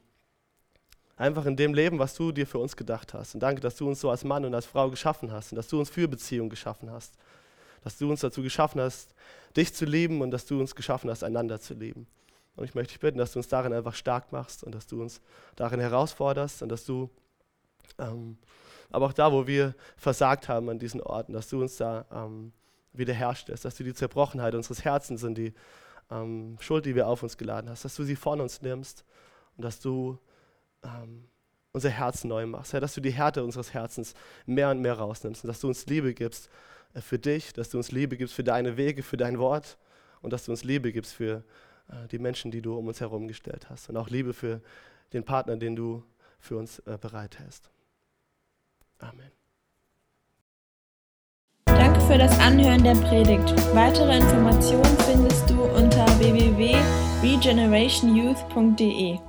einfach in dem leben, was du dir für uns gedacht hast. Und danke, dass du uns so als Mann und als Frau geschaffen hast und dass du uns für Beziehungen geschaffen hast. Dass du uns dazu geschaffen hast, dich zu lieben und dass du uns geschaffen hast, einander zu lieben. Und ich möchte dich bitten, dass du uns darin einfach stark machst und dass du uns darin herausforderst und dass du, ähm, aber auch da, wo wir versagt haben an diesen Orten, dass du uns da ähm, wiederherstellst, dass du die Zerbrochenheit unseres Herzens und die ähm, Schuld, die wir auf uns geladen hast, dass du sie von uns nimmst und dass du ähm, unser Herz neu machst, Herr, dass du die Härte unseres Herzens mehr und mehr rausnimmst und dass du uns Liebe gibst äh, für dich, dass du uns Liebe gibst für deine Wege, für dein Wort und dass du uns Liebe gibst für die Menschen, die du um uns herum gestellt hast. Und auch Liebe für den Partner, den du für uns äh, bereithältst. Amen. Danke für das Anhören der Predigt. Weitere Informationen findest du unter www.regenerationyouth.de.